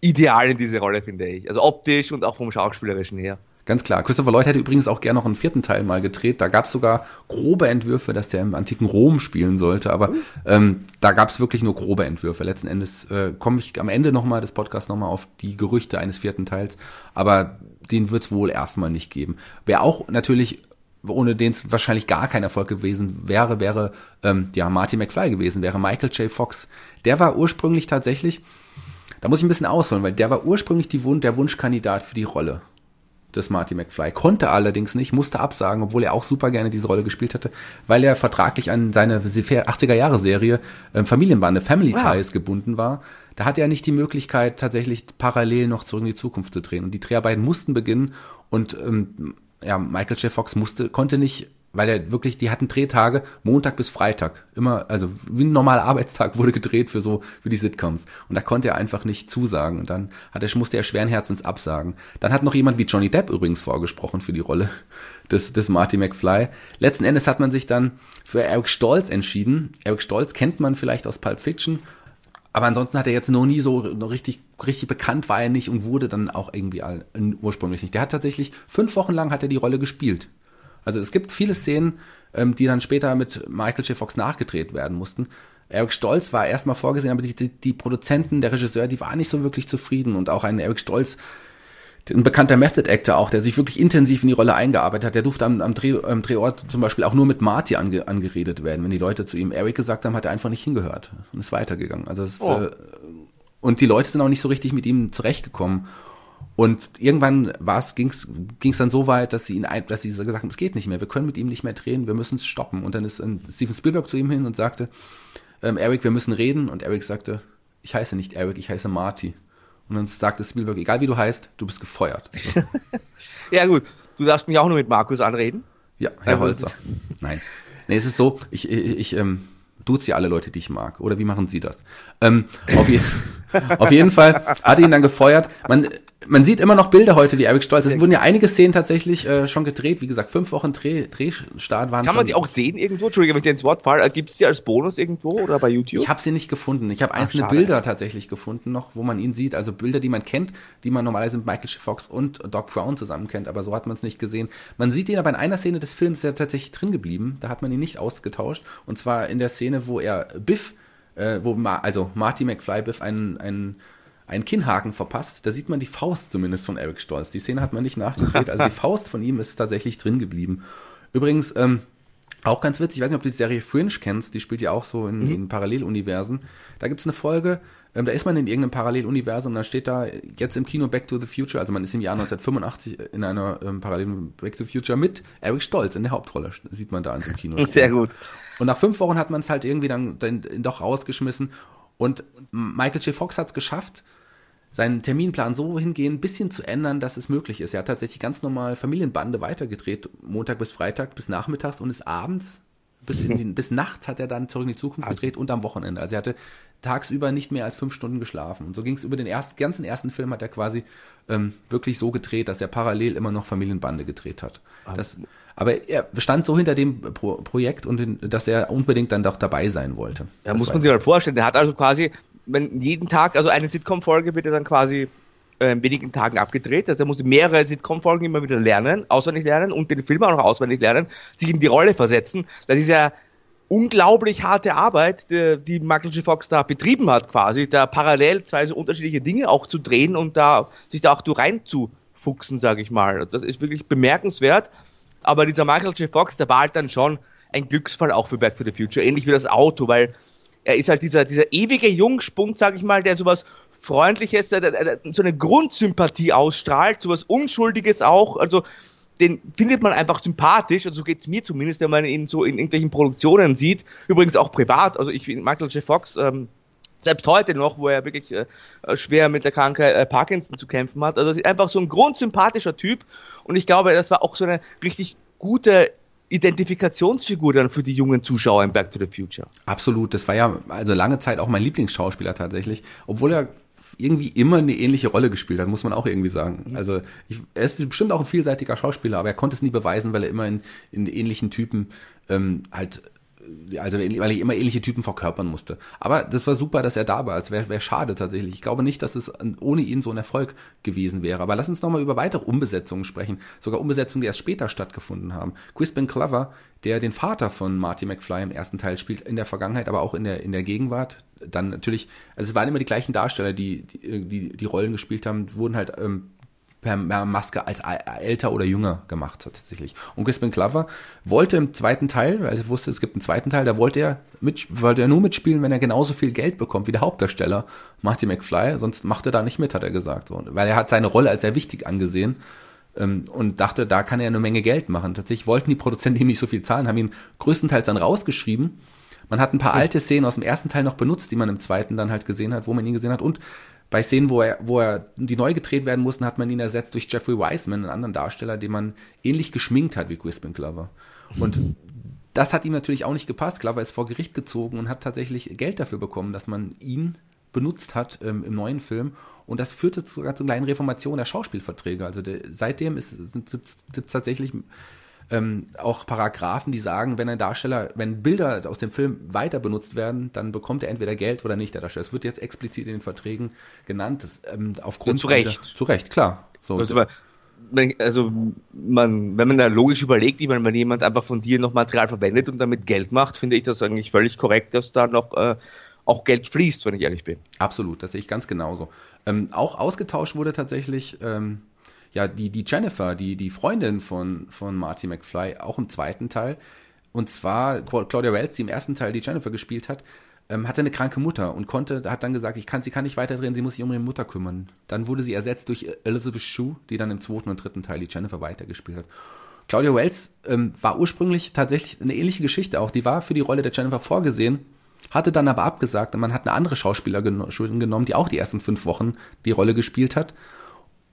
[SPEAKER 2] ideal in diese Rolle, finde ich. Also optisch und auch vom Schauspielerischen her.
[SPEAKER 3] Ganz klar. Christopher Lloyd hätte übrigens auch gerne noch einen vierten Teil mal gedreht. Da gab es sogar grobe Entwürfe, dass der im antiken Rom spielen sollte, aber ähm, da gab es wirklich nur grobe Entwürfe. Letzten Endes äh, komme ich am Ende nochmal des Podcasts nochmal auf die Gerüchte eines vierten Teils, aber den wird es wohl erstmal nicht geben. Wer auch natürlich ohne den es wahrscheinlich gar kein Erfolg gewesen wäre, wäre ähm, ja Marty McFly gewesen, wäre Michael J. Fox. Der war ursprünglich tatsächlich, da muss ich ein bisschen ausholen, weil der war ursprünglich die Wun der Wunschkandidat für die Rolle des Marty McFly, konnte allerdings nicht, musste absagen, obwohl er auch super gerne diese Rolle gespielt hatte, weil er vertraglich an seine 80er Jahre Serie ähm, Familienbande Family wow. Ties gebunden war. Da hatte er nicht die Möglichkeit, tatsächlich parallel noch zurück in die Zukunft zu drehen. Und die Dreharbeiten mussten beginnen und ähm, ja, Michael J. Fox musste, konnte nicht, weil er wirklich, die hatten Drehtage Montag bis Freitag. Immer, also wie ein normaler Arbeitstag wurde gedreht für so, für die Sitcoms. Und da konnte er einfach nicht zusagen. Und dann hat er, musste er schweren Herzens absagen. Dann hat noch jemand wie Johnny Depp übrigens vorgesprochen für die Rolle des, des Marty McFly. Letzten Endes hat man sich dann für Eric Stolz entschieden. Eric Stolz kennt man vielleicht aus Pulp Fiction aber ansonsten hat er jetzt noch nie so noch richtig, richtig bekannt war er nicht und wurde dann auch irgendwie all, ursprünglich nicht. Der hat tatsächlich fünf Wochen lang hat er die Rolle gespielt. Also es gibt viele Szenen, ähm, die dann später mit Michael J. Fox nachgedreht werden mussten. Eric Stolz war erstmal vorgesehen, aber die, die, die Produzenten, der Regisseur, die waren nicht so wirklich zufrieden und auch ein Eric Stolz ein bekannter Method Actor auch, der sich wirklich intensiv in die Rolle eingearbeitet hat, der durfte am, am, Dreh, am Drehort zum Beispiel auch nur mit Marty ange, angeredet werden. Wenn die Leute zu ihm Eric gesagt haben, hat er einfach nicht hingehört und ist weitergegangen. Also es, oh. äh, und die Leute sind auch nicht so richtig mit ihm zurechtgekommen. Und irgendwann ging es dann so weit, dass sie ihn, dass sie gesagt haben, es geht nicht mehr, wir können mit ihm nicht mehr drehen, wir müssen es stoppen. Und dann ist Steven Spielberg zu ihm hin und sagte, ähm, Eric, wir müssen reden. Und Eric sagte, ich heiße nicht Eric, ich heiße Marty. Und dann sagte Spielberg, egal wie du heißt, du bist gefeuert. (laughs)
[SPEAKER 2] ja gut, du darfst mich auch nur mit Markus anreden.
[SPEAKER 3] Ja, Herr also, Holzer. Nein. Nee, es ist so, ich, ich, ich ähm, duze alle Leute, die ich mag. Oder wie machen Sie das? Ähm, auf, je (laughs) auf jeden Fall hat ihn dann gefeuert. Man, man sieht immer noch Bilder heute, wie Eric Stolz. Es wurden ja einige Szenen tatsächlich äh, schon gedreht. Wie gesagt, fünf Wochen Dreh, Drehstart waren
[SPEAKER 2] Kann man die auch sehen irgendwo? Entschuldige, wenn ich dir ins Wort falle. Gibt es die als Bonus irgendwo oder bei YouTube?
[SPEAKER 3] Ich habe sie nicht gefunden. Ich habe einzelne Ach, Bilder tatsächlich gefunden noch, wo man ihn sieht. Also Bilder, die man kennt, die man normalerweise mit Michael Fox und Doc Brown zusammen kennt. Aber so hat man es nicht gesehen. Man sieht ihn aber in einer Szene des Films ja tatsächlich drin geblieben. Da hat man ihn nicht ausgetauscht. Und zwar in der Szene, wo er Biff, äh, wo Ma also Marty McFly Biff einen, einen einen Kinnhaken verpasst. Da sieht man die Faust zumindest von Eric Stolz. Die Szene hat man nicht nachgedreht. Also die (laughs) Faust von ihm ist tatsächlich drin geblieben. Übrigens, ähm, auch ganz witzig, ich weiß nicht, ob du die Serie Fringe kennst, die spielt ja auch so in, mhm. in Paralleluniversen. Da gibt's eine Folge, ähm, da ist man in irgendeinem Paralleluniversum, dann steht da jetzt im Kino Back to the Future, also man ist im Jahr 1985 in einer ähm, Parallelen Back to the Future mit Eric Stolz in der Hauptrolle, sieht man da in so einem Kino.
[SPEAKER 2] Sehr gut.
[SPEAKER 3] Und nach fünf Wochen hat man es halt irgendwie dann, dann doch rausgeschmissen und Michael J. Fox hat's geschafft, seinen Terminplan so hingehen, ein bisschen zu ändern, dass es möglich ist. Er hat tatsächlich ganz normal Familienbande weitergedreht, Montag bis Freitag bis nachmittags und ist abends bis, in den, bis nachts hat er dann zurück in die Zukunft gedreht und am Wochenende. Also er hatte tagsüber nicht mehr als fünf Stunden geschlafen. Und so ging es über den ersten, ganzen ersten Film hat er quasi ähm, wirklich so gedreht, dass er parallel immer noch Familienbande gedreht hat. Das, aber er stand so hinter dem Pro Projekt und in, dass er unbedingt dann doch dabei sein wollte.
[SPEAKER 2] Ja,
[SPEAKER 3] Das
[SPEAKER 2] muss man sich mal vorstellen. Der hat also quasi, wenn jeden Tag, also eine Sitcom-Folge wird er dann quasi äh, in wenigen Tagen abgedreht. Also er muss mehrere Sitcom-Folgen immer wieder lernen, auswendig lernen und den Film auch noch auswendig lernen, sich in die Rolle versetzen. Das ist ja unglaublich harte Arbeit, die, die Michael J. Fox da betrieben hat quasi, da parallel zwei so unterschiedliche Dinge auch zu drehen und da sich da auch du reinzufuchsen, sage ich mal. Das ist wirklich bemerkenswert. Aber dieser Michael J. Fox, der war halt dann schon ein Glücksfall auch für Back to the Future, ähnlich wie das Auto, weil er ist halt dieser, dieser ewige Jungspund, sag ich mal, der sowas Freundliches, der, der, der so eine Grundsympathie ausstrahlt, sowas Unschuldiges auch, also den findet man einfach sympathisch, und so geht's mir zumindest, wenn man ihn so in irgendwelchen Produktionen sieht, übrigens auch privat, also ich finde Michael J. Fox, ähm, selbst heute noch, wo er wirklich äh, schwer mit der Krankheit äh, Parkinson zu kämpfen hat. Also einfach so ein grundsympathischer Typ und ich glaube, das war auch so eine richtig gute Identifikationsfigur dann für die jungen Zuschauer in Back to the Future.
[SPEAKER 3] Absolut, das war ja also lange Zeit auch mein Lieblingsschauspieler tatsächlich, obwohl er irgendwie immer eine ähnliche Rolle gespielt hat, muss man auch irgendwie sagen. Also ich, er ist bestimmt auch ein vielseitiger Schauspieler, aber er konnte es nie beweisen, weil er immer in, in ähnlichen Typen ähm, halt also weil er immer ähnliche Typen verkörpern musste. Aber das war super, dass er da war. Es wäre wär schade tatsächlich. Ich glaube nicht, dass es ohne ihn so ein Erfolg gewesen wäre. Aber lass uns nochmal über weitere Umbesetzungen sprechen. Sogar Umbesetzungen, die erst später stattgefunden haben. Crispin Glover, der den Vater von Marty McFly im ersten Teil spielt, in der Vergangenheit, aber auch in der, in der Gegenwart. Dann natürlich, also es waren immer die gleichen Darsteller, die die, die, die Rollen gespielt haben, wurden halt ähm, per Maske als älter oder jünger gemacht hat tatsächlich. Und Crispin Glover wollte im zweiten Teil, weil er wusste, es gibt einen zweiten Teil, da wollte er mit, wollte er nur mitspielen, wenn er genauso viel Geld bekommt wie der Hauptdarsteller Marty McFly, sonst macht er da nicht mit, hat er gesagt. So, weil er hat seine Rolle als sehr wichtig angesehen ähm, und dachte, da kann er eine Menge Geld machen. Tatsächlich wollten die Produzenten ihm nicht so viel zahlen, haben ihn größtenteils dann rausgeschrieben. Man hat ein paar alte Szenen aus dem ersten Teil noch benutzt, die man im zweiten dann halt gesehen hat, wo man ihn gesehen hat und bei Szenen, wo er, wo er, die neu gedreht werden mussten, hat man ihn ersetzt durch Jeffrey Wiseman, einen anderen Darsteller, den man ähnlich geschminkt hat wie Crispin Glover. Und das hat ihm natürlich auch nicht gepasst. Glover ist vor Gericht gezogen und hat tatsächlich Geld dafür bekommen, dass man ihn benutzt hat ähm, im neuen Film. Und das führte sogar zu einer kleinen Reformation der Schauspielverträge. Also der, seitdem ist es tatsächlich ähm, auch Paragraphen, die sagen, wenn ein Darsteller, wenn Bilder aus dem Film weiter benutzt werden, dann bekommt er entweder Geld oder nicht, der Darsteller. Das wird jetzt explizit in den Verträgen genannt, das, ähm, aufgrund
[SPEAKER 2] Ja, zu Recht.
[SPEAKER 3] Dieser, zu Recht, klar. So,
[SPEAKER 2] Also, wenn- also man, wenn man da logisch überlegt, ich meine, wenn jemand einfach von dir noch Material verwendet und damit Geld macht, finde ich das eigentlich völlig korrekt, dass da noch äh, auch Geld fließt, wenn ich ehrlich bin.
[SPEAKER 3] Absolut, das sehe ich ganz genauso. Ähm, auch ausgetauscht wurde tatsächlich ähm, ja die die Jennifer, die die Freundin von von Marty McFly, auch im zweiten Teil. Und zwar Claudia Wells, die im ersten Teil die Jennifer gespielt hat, ähm, hatte eine kranke Mutter und konnte, hat dann gesagt, ich kann, sie kann nicht weiterdrehen, sie muss sich um ihre Mutter kümmern. Dann wurde sie ersetzt durch Elizabeth Shue, die dann im zweiten und dritten Teil die Jennifer weitergespielt hat. Claudia Wells ähm, war ursprünglich tatsächlich eine ähnliche Geschichte auch. Die war für die Rolle der Jennifer vorgesehen, hatte dann aber abgesagt und man hat eine andere Schauspielerin genommen, die auch die ersten fünf Wochen die Rolle gespielt hat.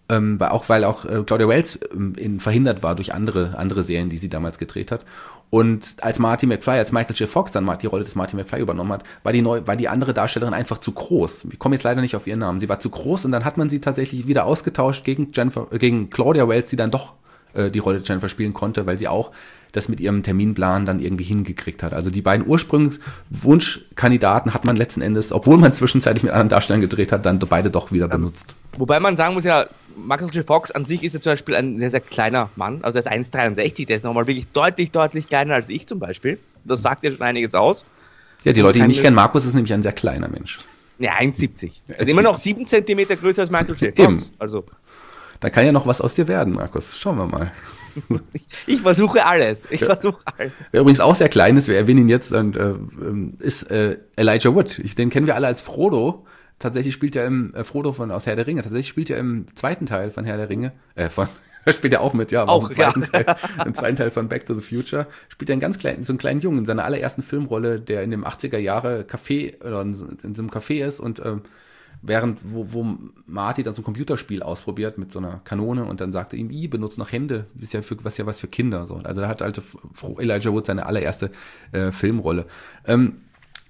[SPEAKER 3] Ähm, auch weil auch äh, Claudia Wells ähm, in, verhindert war durch andere andere Serien, die sie damals gedreht hat. Und als Marty McFly, als Michael J. Fox dann die Rolle des Marty McFly übernommen hat, war die neu, war die andere Darstellerin einfach zu groß. Ich komme jetzt leider nicht auf ihren Namen. Sie war zu groß und dann hat man sie tatsächlich wieder ausgetauscht gegen Jennifer, äh, gegen Claudia Wells, die dann doch äh, die Rolle Jennifer spielen konnte, weil sie auch das mit ihrem Terminplan dann irgendwie hingekriegt hat. Also die beiden Ursprungswunschkandidaten hat man letzten Endes, obwohl man zwischenzeitlich mit anderen Darstellern gedreht hat, dann beide doch wieder benutzt.
[SPEAKER 2] Wobei man sagen muss ja, Michael J. Fox an sich ist ja zum Beispiel ein sehr, sehr kleiner Mann. Also der ist 1,63, der ist nochmal wirklich deutlich, deutlich kleiner als ich zum Beispiel. Das sagt ja schon einiges aus.
[SPEAKER 3] Ja, die Leute, die nicht kennen, Markus ist nämlich ein sehr kleiner Mensch.
[SPEAKER 2] Ja, 1,70. Also immer noch 7 Zentimeter größer als Michael J.
[SPEAKER 3] Eben.
[SPEAKER 2] Fox. Also
[SPEAKER 3] Da kann ja noch was aus dir werden, Markus. Schauen wir mal. (laughs)
[SPEAKER 2] ich, ich versuche alles. Ich versuche alles.
[SPEAKER 3] Wer übrigens auch sehr klein ist, wir erwähnen ihn jetzt, und, äh, ähm, ist äh, Elijah Wood. Ich, den kennen wir alle als Frodo. Tatsächlich spielt er im äh, Frodo von aus Herr der Ringe. Tatsächlich spielt er im zweiten Teil von Herr der Ringe. Äh, von (laughs) spielt er auch mit, ja, aber
[SPEAKER 2] Auch,
[SPEAKER 3] im zweiten,
[SPEAKER 2] ja.
[SPEAKER 3] Teil, im zweiten Teil von Back to the Future spielt er einen ganz kleinen, so einen kleinen Jungen in seiner allerersten Filmrolle, der in dem 80er Jahre Café oder in so in so einem Café ist und ähm, während, wo, wo Marty dann so ein Computerspiel ausprobiert mit so einer Kanone und dann sagt er ihm, i, benutzt noch Hände, ist ja für, was ja was für Kinder, so. Also da hat halt Elijah Wood seine allererste äh, Filmrolle. Ähm,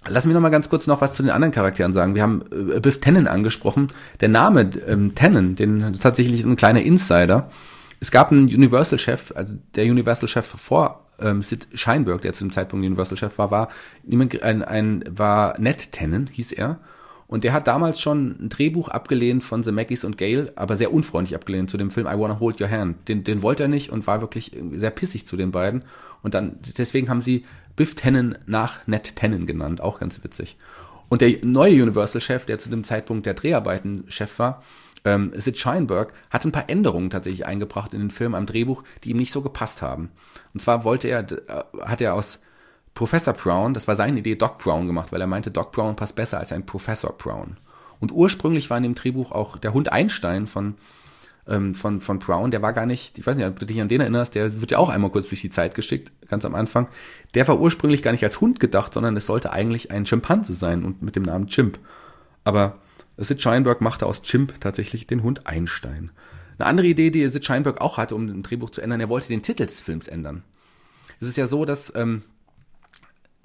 [SPEAKER 3] Lass mich noch mal ganz kurz noch was zu den anderen Charakteren sagen. Wir haben äh, Biff Tannen angesprochen. Der Name ähm, Tannen, den tatsächlich ein kleiner Insider. Es gab einen Universal-Chef, also der Universal-Chef vor ähm, Sid Scheinberg, der zu dem Zeitpunkt Universal-Chef war, war ein, ein war Ned Tannen, hieß er. Und der hat damals schon ein Drehbuch abgelehnt von The Mackies und Gail, aber sehr unfreundlich abgelehnt zu dem Film I Wanna Hold Your Hand. Den, den wollte er nicht und war wirklich sehr pissig zu den beiden. Und dann, deswegen haben sie Biff Tannen nach Ned Tannen genannt, auch ganz witzig. Und der neue Universal-Chef, der zu dem Zeitpunkt der Dreharbeiten Chef war, ähm, Sid Sheinberg, hat ein paar Änderungen tatsächlich eingebracht in den Film am Drehbuch, die ihm nicht so gepasst haben. Und zwar wollte er, äh, hat er aus Professor Brown, das war seine Idee, Doc Brown gemacht, weil er meinte, Doc Brown passt besser als ein Professor Brown. Und ursprünglich war in dem Drehbuch auch der Hund Einstein von ähm, von, von Brown, der war gar nicht, ich weiß nicht, ob du dich an den erinnerst, der wird ja auch einmal kurz durch die Zeit geschickt, ganz am Anfang. Der war ursprünglich gar nicht als Hund gedacht, sondern es sollte eigentlich ein Schimpanse sein und mit dem Namen Chimp. Aber Sid Sheinberg machte aus Chimp tatsächlich den Hund Einstein. Eine andere Idee, die Sid Sheinberg auch hatte, um ein Drehbuch zu ändern, er wollte den Titel des Films ändern. Es ist ja so, dass, ähm,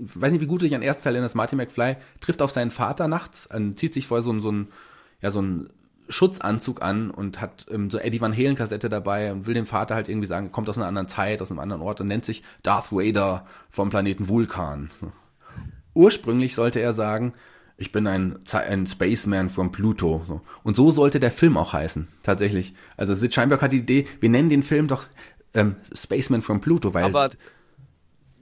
[SPEAKER 3] ich weiß nicht, wie gut du dich an den ersten Teil erinnerst, Marty McFly trifft auf seinen Vater nachts, zieht sich vorher so, so ein, ja, so ein Schutzanzug an und hat ähm, so Eddie Van Halen Kassette dabei und will dem Vater halt irgendwie sagen, kommt aus einer anderen Zeit, aus einem anderen Ort und nennt sich Darth Vader vom Planeten Vulkan. Ursprünglich sollte er sagen, ich bin ein, ein Spaceman from Pluto. Und so sollte der Film auch heißen, tatsächlich. Also Sid Scheinberg hat die Idee, wir nennen den Film doch ähm, Spaceman from Pluto, weil
[SPEAKER 2] Aber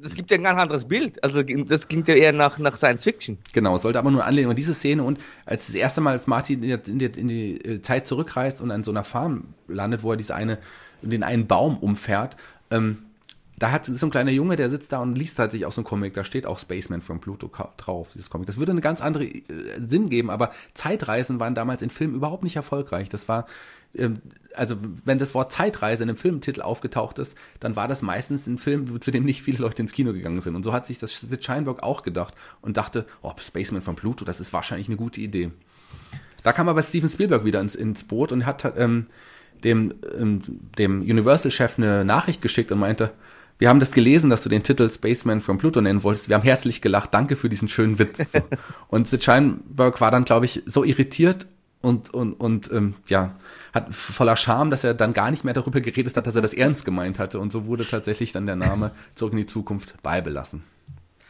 [SPEAKER 2] das gibt ja ein ganz anderes Bild. Also das klingt ja eher nach, nach Science Fiction.
[SPEAKER 3] Genau, sollte aber nur anlehnen. Und diese Szene und als das erste Mal, als Martin in die, in die äh, Zeit zurückreist und an so einer Farm landet, wo er diese eine, den einen Baum umfährt, ähm, da hat so ein kleiner Junge, der sitzt da und liest tatsächlich auch so ein Comic, da steht auch Spaceman from Pluto drauf, dieses Comic. Das würde eine ganz andere äh, Sinn geben, aber Zeitreisen waren damals in Filmen überhaupt nicht erfolgreich. Das war, also wenn das Wort Zeitreise in einem Filmtitel aufgetaucht ist, dann war das meistens ein Film, zu dem nicht viele Leute ins Kino gegangen sind. Und so hat sich das Sid Scheinberg auch gedacht und dachte, oh, Spaceman from Pluto, das ist wahrscheinlich eine gute Idee. Da kam aber Steven Spielberg wieder ins, ins Boot und hat ähm, dem, ähm, dem Universal-Chef eine Nachricht geschickt und meinte, wir haben das gelesen, dass du den Titel Spaceman from Pluto nennen wolltest. Wir haben herzlich gelacht. Danke für diesen schönen Witz. (laughs) und Sid Scheinberg war dann, glaube ich, so irritiert und, und, und ähm, ja, hat voller Scham, dass er dann gar nicht mehr darüber geredet hat, dass er das ernst gemeint hatte. Und so wurde tatsächlich dann der Name Zurück in die Zukunft beibelassen.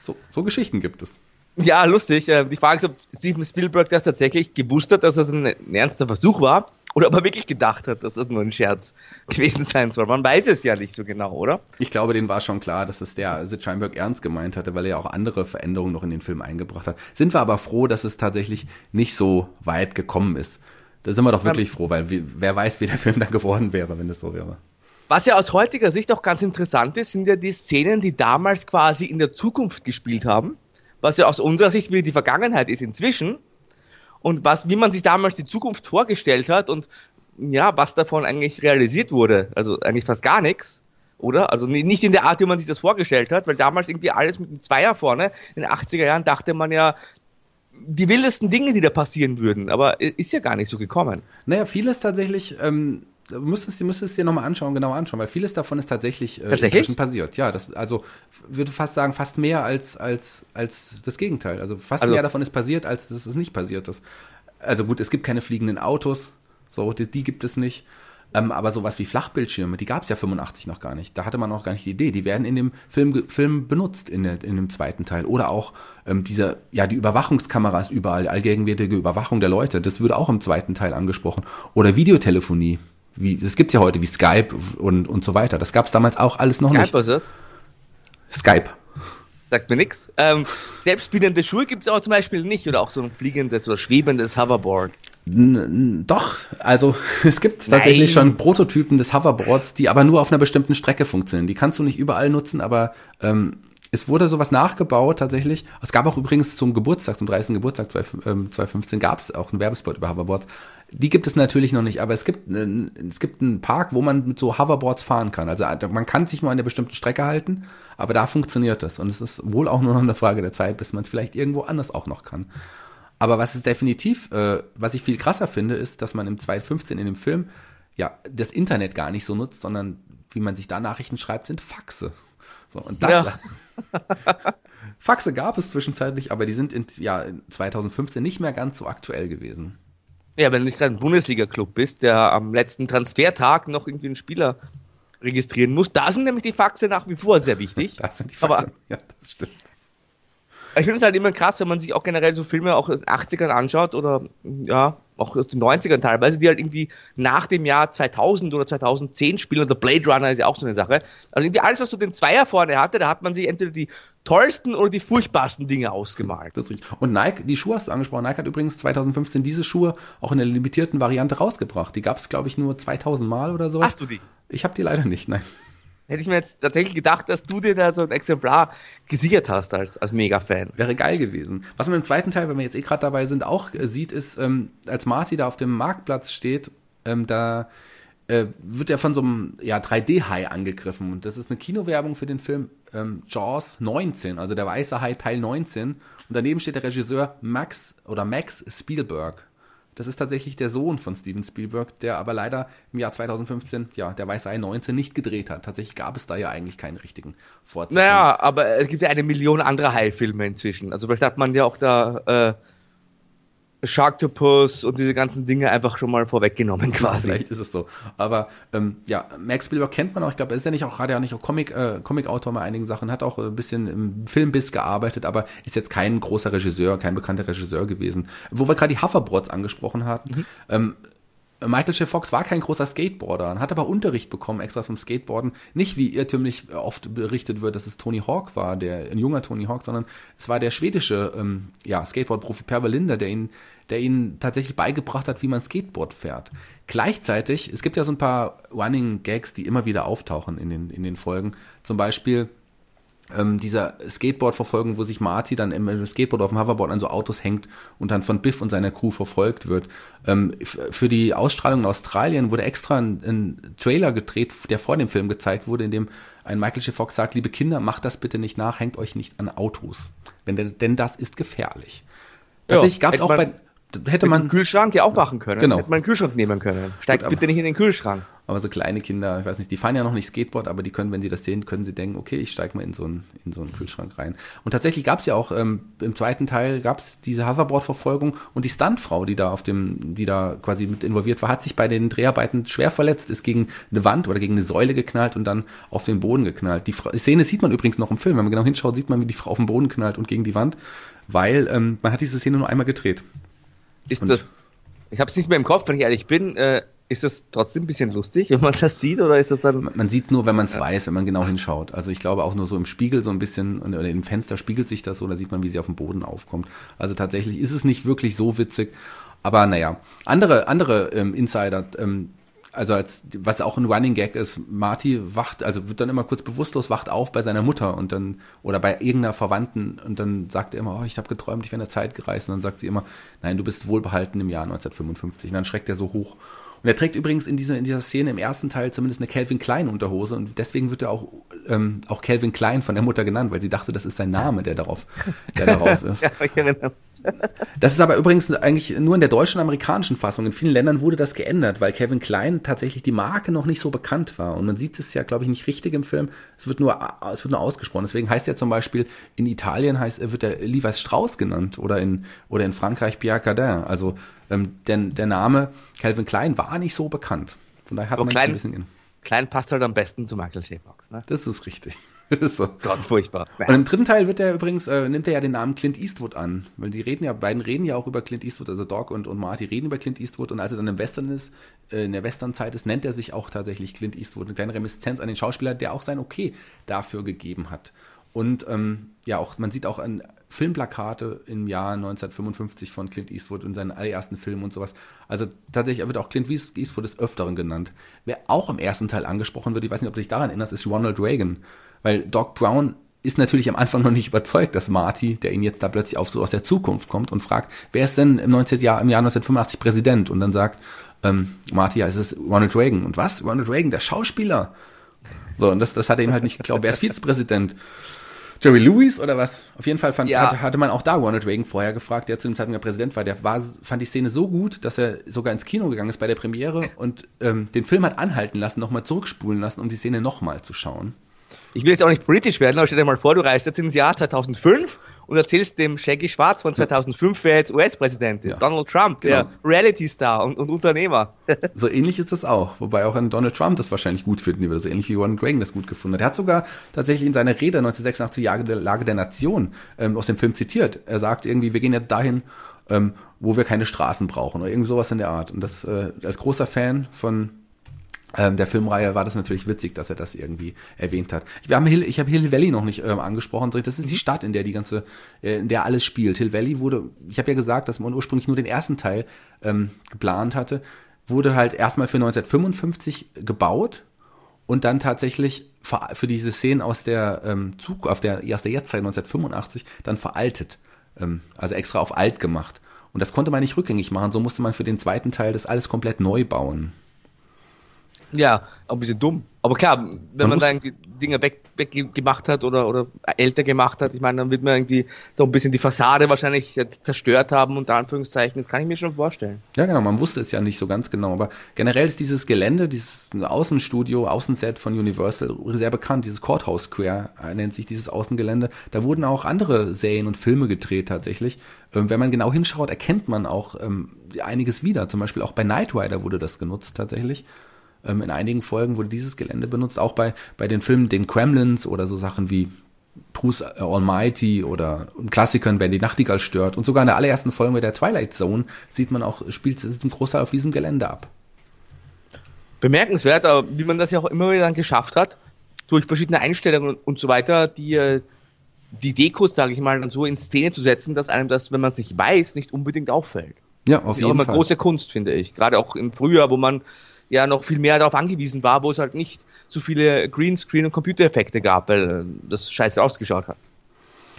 [SPEAKER 3] So, so Geschichten gibt es.
[SPEAKER 2] Ja, lustig. Äh, die Frage ist, ob Steven Spielberg das tatsächlich gewusst hat, dass das ein, ein ernster Versuch war oder ob er wirklich gedacht hat, dass das nur ein Scherz gewesen sein soll. Man weiß es ja nicht so genau, oder?
[SPEAKER 3] Ich glaube, denen war schon klar, dass es der Sid Scheinberg ernst gemeint hatte, weil er ja auch andere Veränderungen noch in den Film eingebracht hat. Sind wir aber froh, dass es tatsächlich nicht so weit gekommen ist. Da sind wir doch wirklich um, froh, weil wer weiß, wie der Film dann geworden wäre, wenn es so wäre.
[SPEAKER 2] Was ja aus heutiger Sicht auch ganz interessant ist, sind ja die Szenen, die damals quasi in der Zukunft gespielt haben was ja aus unserer Sicht wieder die Vergangenheit ist inzwischen und was, wie man sich damals die Zukunft vorgestellt hat und ja, was davon eigentlich realisiert wurde. Also eigentlich fast gar nichts, oder? Also nicht in der Art, wie man sich das vorgestellt hat, weil damals irgendwie alles mit einem Zweier vorne, in den 80er Jahren dachte man ja, die wildesten Dinge, die da passieren würden, aber ist ja gar nicht so gekommen.
[SPEAKER 3] Naja, vieles tatsächlich, ähm, müsstest, du müsstest dir nochmal anschauen, genau anschauen, weil vieles davon ist tatsächlich,
[SPEAKER 2] äh, tatsächlich?
[SPEAKER 3] passiert. Ja, das, also würde fast sagen, fast mehr als, als, als das Gegenteil. Also fast
[SPEAKER 2] Also-
[SPEAKER 3] mehr davon ist passiert, als dass es nicht passiert ist. Also gut, es gibt keine fliegenden Autos, so, die, die gibt es nicht. Ähm, aber sowas wie Flachbildschirme, die gab es ja 85 noch gar nicht. Da hatte man auch gar nicht die Idee. Die werden in dem Film, Film benutzt in, der, in dem zweiten Teil. Oder auch ähm, diese, ja, die Überwachungskameras überall, allgegenwärtige Überwachung der Leute, das würde auch im zweiten Teil angesprochen. Oder Videotelefonie. Wie, das gibt's ja heute wie Skype und, und so weiter. Das gab's damals auch alles noch
[SPEAKER 2] Skype,
[SPEAKER 3] nicht.
[SPEAKER 2] was ist das?
[SPEAKER 3] Skype.
[SPEAKER 2] Sagt mir nix. Ähm, selbstbedienende Schuhe gibt es auch zum Beispiel nicht oder auch so ein fliegendes oder schwebendes Hoverboard.
[SPEAKER 3] N doch, also (laughs) es gibt tatsächlich
[SPEAKER 2] Nein.
[SPEAKER 3] schon Prototypen des Hoverboards, die aber nur auf einer bestimmten Strecke funktionieren. Die kannst du nicht überall nutzen, aber ähm, es wurde sowas nachgebaut tatsächlich. Es gab auch übrigens zum Geburtstag, zum 30. Geburtstag 20, ähm, 2015 gab es auch einen Werbespot über Hoverboards. Die gibt es natürlich noch nicht, aber es gibt, einen- es gibt einen Park, wo man mit so Hoverboards fahren kann. Also man kann sich mal an einer bestimmten Strecke halten, aber da funktioniert das. Und es ist wohl auch nur noch eine Frage der Zeit, bis man es vielleicht irgendwo anders auch noch kann. Aber was ist definitiv, äh, was ich viel krasser finde, ist, dass man im 2015 in dem Film ja das Internet gar nicht so nutzt, sondern wie man sich da Nachrichten schreibt, sind Faxe. So, und das, ja. (laughs) Faxe gab es zwischenzeitlich, aber die sind in ja, 2015 nicht mehr ganz so aktuell gewesen.
[SPEAKER 2] Ja, wenn du nicht gerade ein Bundesliga-Club bist, der am letzten Transfertag noch irgendwie einen Spieler registrieren muss, da sind nämlich die Faxe nach wie vor sehr wichtig. (laughs)
[SPEAKER 3] da sind die Faxe, aber, ja, das stimmt.
[SPEAKER 2] Ich finde es halt immer krass, wenn man sich auch generell so Filme auch in den 80ern anschaut oder ja, auch aus den 90ern teilweise, die halt irgendwie nach dem Jahr 2000 oder 2010 spielen, oder Blade Runner ist ja auch so eine Sache. Also irgendwie alles, was so den Zweier vorne hatte, da hat man sich entweder die tollsten oder die furchtbarsten Dinge ausgemalt.
[SPEAKER 3] Das ist richtig. Und Nike, die Schuhe hast du angesprochen. Nike hat übrigens 2015 diese Schuhe auch in der limitierten Variante rausgebracht. Die gab es, glaube ich, nur 2000 Mal oder so.
[SPEAKER 2] Hast du die?
[SPEAKER 3] Ich habe die leider nicht, nein.
[SPEAKER 2] Hätte ich mir jetzt tatsächlich gedacht, dass du dir da so ein Exemplar gesichert hast als, als Mega-Fan.
[SPEAKER 3] Wäre geil gewesen. Was man im zweiten Teil, wenn wir jetzt eh gerade dabei sind, auch äh, sieht, ist, ähm, als Marty da auf dem Marktplatz steht, ähm, da äh, wird er von so einem ja, 3D-Hai angegriffen. Und das ist eine Kinowerbung für den Film ähm, Jaws 19, also der weiße Hai Teil 19. Und daneben steht der Regisseur Max oder Max Spielberg. Das ist tatsächlich der Sohn von Steven Spielberg, der aber leider im Jahr 2015, ja, der Weiße Ei 19 nicht gedreht hat. Tatsächlich gab es da ja eigentlich keinen richtigen
[SPEAKER 2] Fortsetzung. Naja, aber es gibt ja eine Million andere Hai-Filme inzwischen. Also vielleicht hat man ja auch da äh, Sharktopus und diese ganzen Dinge einfach schon mal vorweggenommen (laughs) quasi.
[SPEAKER 3] Vielleicht ist es so. Aber ähm, ja, Max Spielberg kennt man auch. Ich glaube, er ist ja nicht auch, hat ja nicht auch Comic, äh, Comic-Autor bei einigen Sachen, hat auch ein bisschen im Filmbiss gearbeitet, aber ist jetzt kein großer Regisseur, kein bekannter Regisseur gewesen. Wo wir gerade die Hoverboards angesprochen hatten. Mhm. Ähm, Michael J. Fox war kein großer Skateboarder, hat aber Unterricht bekommen extra vom Skateboarden. Nicht wie irrtümlich oft berichtet wird, dass es Tony Hawk war, der ein junger Tony Hawk, sondern es war der schwedische ähm, ja, Skateboard-Profi Per Berlinder, der ihn, der ihn tatsächlich beigebracht hat, wie man Skateboard fährt. Gleichzeitig, es gibt ja so ein paar Running Gags, die immer wieder auftauchen in den, in den Folgen. Zum Beispiel ähm, dieser Skateboard-Verfolgung, wo sich Marty dann im Skateboard auf dem Hoverboard an so Autos hängt und dann von Biff und seiner Crew verfolgt wird. Ähm, für die Ausstrahlung in Australien wurde extra ein, ein, Trailer gedreht, der vor dem Film gezeigt wurde, in dem ein Michael J. Fox sagt, liebe Kinder, macht das bitte nicht nach, hängt euch nicht an Autos. Denn, denn das ist gefährlich. Tatsächlich ja, gab es auch bei
[SPEAKER 2] hätte man den Kühlschrank ja auch machen können.
[SPEAKER 3] Genau.
[SPEAKER 2] Hätte man einen Kühlschrank nehmen können. Steigt Gut, bitte nicht in den Kühlschrank.
[SPEAKER 3] Aber so kleine Kinder, ich weiß nicht, die fahren ja noch nicht Skateboard, aber die können, wenn sie das sehen, können sie denken, okay, ich steige mal in so einen, in so einen Kühlschrank rein. Und tatsächlich gab es ja auch ähm, im zweiten Teil gab es diese Hoverboard-Verfolgung und die Stuntfrau, die da auf dem, die da quasi mit involviert war, hat sich bei den Dreharbeiten schwer verletzt, ist gegen eine Wand oder gegen eine Säule geknallt und dann auf den Boden geknallt. Die, Fra die Szene sieht man übrigens noch im Film. Wenn man genau hinschaut, sieht man, wie die Frau auf den Boden knallt und gegen die Wand, weil ähm, man hat diese Szene nur einmal gedreht.
[SPEAKER 2] Ist und das, ich habe es nicht mehr im Kopf, wenn ich ehrlich bin, äh, ist das trotzdem ein bisschen lustig, (laughs) wenn man das sieht, oder ist das dann.
[SPEAKER 3] Man, man sieht nur, wenn man es ja. weiß, wenn man genau hinschaut. Also ich glaube auch nur so im Spiegel so ein bisschen, oder im Fenster spiegelt sich das so, da sieht man, wie sie auf dem Boden aufkommt. Also tatsächlich ist es nicht wirklich so witzig. Aber naja, andere, andere ähm, Insider, ähm, also als was auch ein Running Gag ist, Marty wacht, also wird dann immer kurz bewusstlos, wacht auf bei seiner Mutter und dann oder bei irgendeiner Verwandten und dann sagt er immer, oh, ich habe geträumt, ich wäre in der Zeit gereist und dann sagt sie immer, nein, du bist wohlbehalten im Jahr 1955 und dann schreckt er so hoch. Und er trägt übrigens in dieser, in dieser Szene im ersten Teil zumindest eine Calvin Klein Unterhose und deswegen wird er auch, ähm, auch Calvin Klein von der Mutter genannt, weil sie dachte, das ist sein Name, der darauf, der (laughs) darauf ist. ja, ich erinnere das ist aber übrigens eigentlich nur in der deutschen und amerikanischen Fassung. In vielen Ländern wurde das geändert, weil Kevin Klein tatsächlich die Marke noch nicht so bekannt war. Und man sieht es ja, glaube ich, nicht richtig im Film. Es wird nur, es wird nur ausgesprochen. Deswegen heißt er zum Beispiel, in Italien heißt, wird er Levi's Strauss genannt oder in, oder in Frankreich Pierre Cardin. Also, ähm, denn der Name Calvin Klein war nicht so bekannt. Von daher hat aber man
[SPEAKER 2] Klein, ein bisschen in. Klein passt halt am besten zu Michael J. Fox, ne?
[SPEAKER 3] Das ist richtig. (laughs) ist
[SPEAKER 2] so. Gott, furchtbar.
[SPEAKER 3] Und im dritten Teil wird er übrigens, äh, nimmt er ja den Namen Clint Eastwood an. Weil die reden ja, beiden reden ja auch über Clint Eastwood, also Doc und, und Marty reden über Clint Eastwood und als er dann im Western ist, äh, in der Westernzeit ist, nennt er sich auch tatsächlich Clint Eastwood. Eine kleine Reminiszenz an den Schauspieler, der auch sein Okay dafür gegeben hat. Und ähm, ja, auch man sieht auch an Filmplakate im Jahr 1955 von Clint Eastwood in seinen allerersten Filmen und sowas. Also tatsächlich wird auch Clint Eastwood des Öfteren genannt. Wer auch im ersten Teil angesprochen wird, ich weiß nicht, ob du dich daran erinnerst, ist Ronald Reagan. Weil Doc Brown ist natürlich am Anfang noch nicht überzeugt, dass Marty, der ihn jetzt da plötzlich auf so aus der Zukunft kommt und fragt, wer ist denn im 19. Jahr, im Jahr 1985 Präsident? Und dann sagt ähm, Marty, ja, es ist Ronald Reagan. Und was? Ronald Reagan, der Schauspieler. So, und das, das hat er ihm halt nicht geglaubt. Wer ist Vizepräsident? Joey Lewis oder was? Auf jeden Fall fand,
[SPEAKER 2] Ja.
[SPEAKER 3] hatte, hatte man auch da Ronald Reagan vorher gefragt, der zu dem Zeitpunkt der Präsident war. Der war, fand die Szene so gut, dass er sogar ins Kino gegangen ist bei der Premiere und ähm, den Film hat anhalten lassen, nochmal zurückspulen lassen, um die Szene nochmal zu schauen.
[SPEAKER 2] Ich will jetzt auch nicht politisch werden, aber stell dir mal vor, du reist jetzt ins Jahr 2005 und erzählst dem Shaggy Schwarz von 2005, wer jetzt US-Präsident ist.
[SPEAKER 3] Ja.
[SPEAKER 2] Donald Trump, der
[SPEAKER 3] Genau.
[SPEAKER 2] Reality-Star und, und Unternehmer. (laughs)
[SPEAKER 3] So ähnlich ist das auch. Wobei auch ein Donald Trump das wahrscheinlich gut finden würde. So ähnlich wie Ronald Reagan das gut gefunden hat. Er hat sogar tatsächlich in seiner Rede 1986 Jahre der Lage der Nation ähm, aus dem Film zitiert. Er sagt irgendwie, wir gehen jetzt dahin, ähm, wo wir keine Straßen brauchen oder irgend sowas in der Art. Und das äh, als großer Fan von der Filmreihe war das natürlich witzig, dass er das irgendwie erwähnt hat. Wir haben Hill, ich habe Hill Valley noch nicht ähm, angesprochen. Das ist die Stadt, in der die ganze, äh, in der alles spielt. Hill Valley wurde, ich habe ja gesagt, dass man ursprünglich nur den ersten Teil ähm, geplant hatte, wurde halt erstmal für 1955 gebaut und dann tatsächlich ver- für diese Szenen aus der ähm, Zug, auf der aus der Jetztzeit 1985 dann veraltet, ähm, also extra auf alt gemacht. Und das konnte man nicht rückgängig machen. So musste man für den zweiten Teil das alles komplett neu bauen.
[SPEAKER 2] Ja, auch ein bisschen dumm. Aber klar, wenn
[SPEAKER 3] Man
[SPEAKER 2] man, da irgendwie Dinge weg, weg gemacht hat oder, oder älter gemacht hat, ich meine, dann wird man irgendwie so ein bisschen die Fassade wahrscheinlich zerstört haben, unter Anführungszeichen. Das kann ich mir schon vorstellen.
[SPEAKER 3] Ja, genau, man wusste es ja nicht so ganz genau, aber generell ist dieses Gelände, dieses Außenstudio, Außenset von Universal sehr bekannt, dieses Courthouse Square äh, nennt sich dieses Außengelände. Da wurden auch andere Serien und Filme gedreht tatsächlich. Ähm, wenn man genau hinschaut, erkennt man auch ähm, einiges wieder. Zum Beispiel auch bei Knight Rider wurde das genutzt tatsächlich. Ähm, in einigen Folgen wurde dieses Gelände benutzt, auch bei, bei den Filmen, den Kremlins oder so Sachen wie Bruce Almighty oder Klassikern, wenn die Nachtigall stört. Und sogar in der allerersten Folge der Twilight Zone sieht man auch, spielt es im Großteil auf diesem Gelände ab.
[SPEAKER 2] Bemerkenswert, aber wie man das ja auch immer wieder dann geschafft hat, durch verschiedene Einstellungen und, und so weiter, die, äh, die Dekos, sage ich mal, dann so in Szene zu setzen, dass einem das, wenn man es nicht weiß, nicht unbedingt auffällt.
[SPEAKER 3] Ja,
[SPEAKER 2] Das
[SPEAKER 3] auf
[SPEAKER 2] ist auch
[SPEAKER 3] jeden
[SPEAKER 2] immer
[SPEAKER 3] Fall.
[SPEAKER 2] große Kunst, finde ich. Gerade auch im Frühjahr, wo man ja noch viel mehr darauf angewiesen war, wo es halt nicht so viele Greenscreen- und Computereffekte gab, weil äh, das scheiße ausgeschaut hat.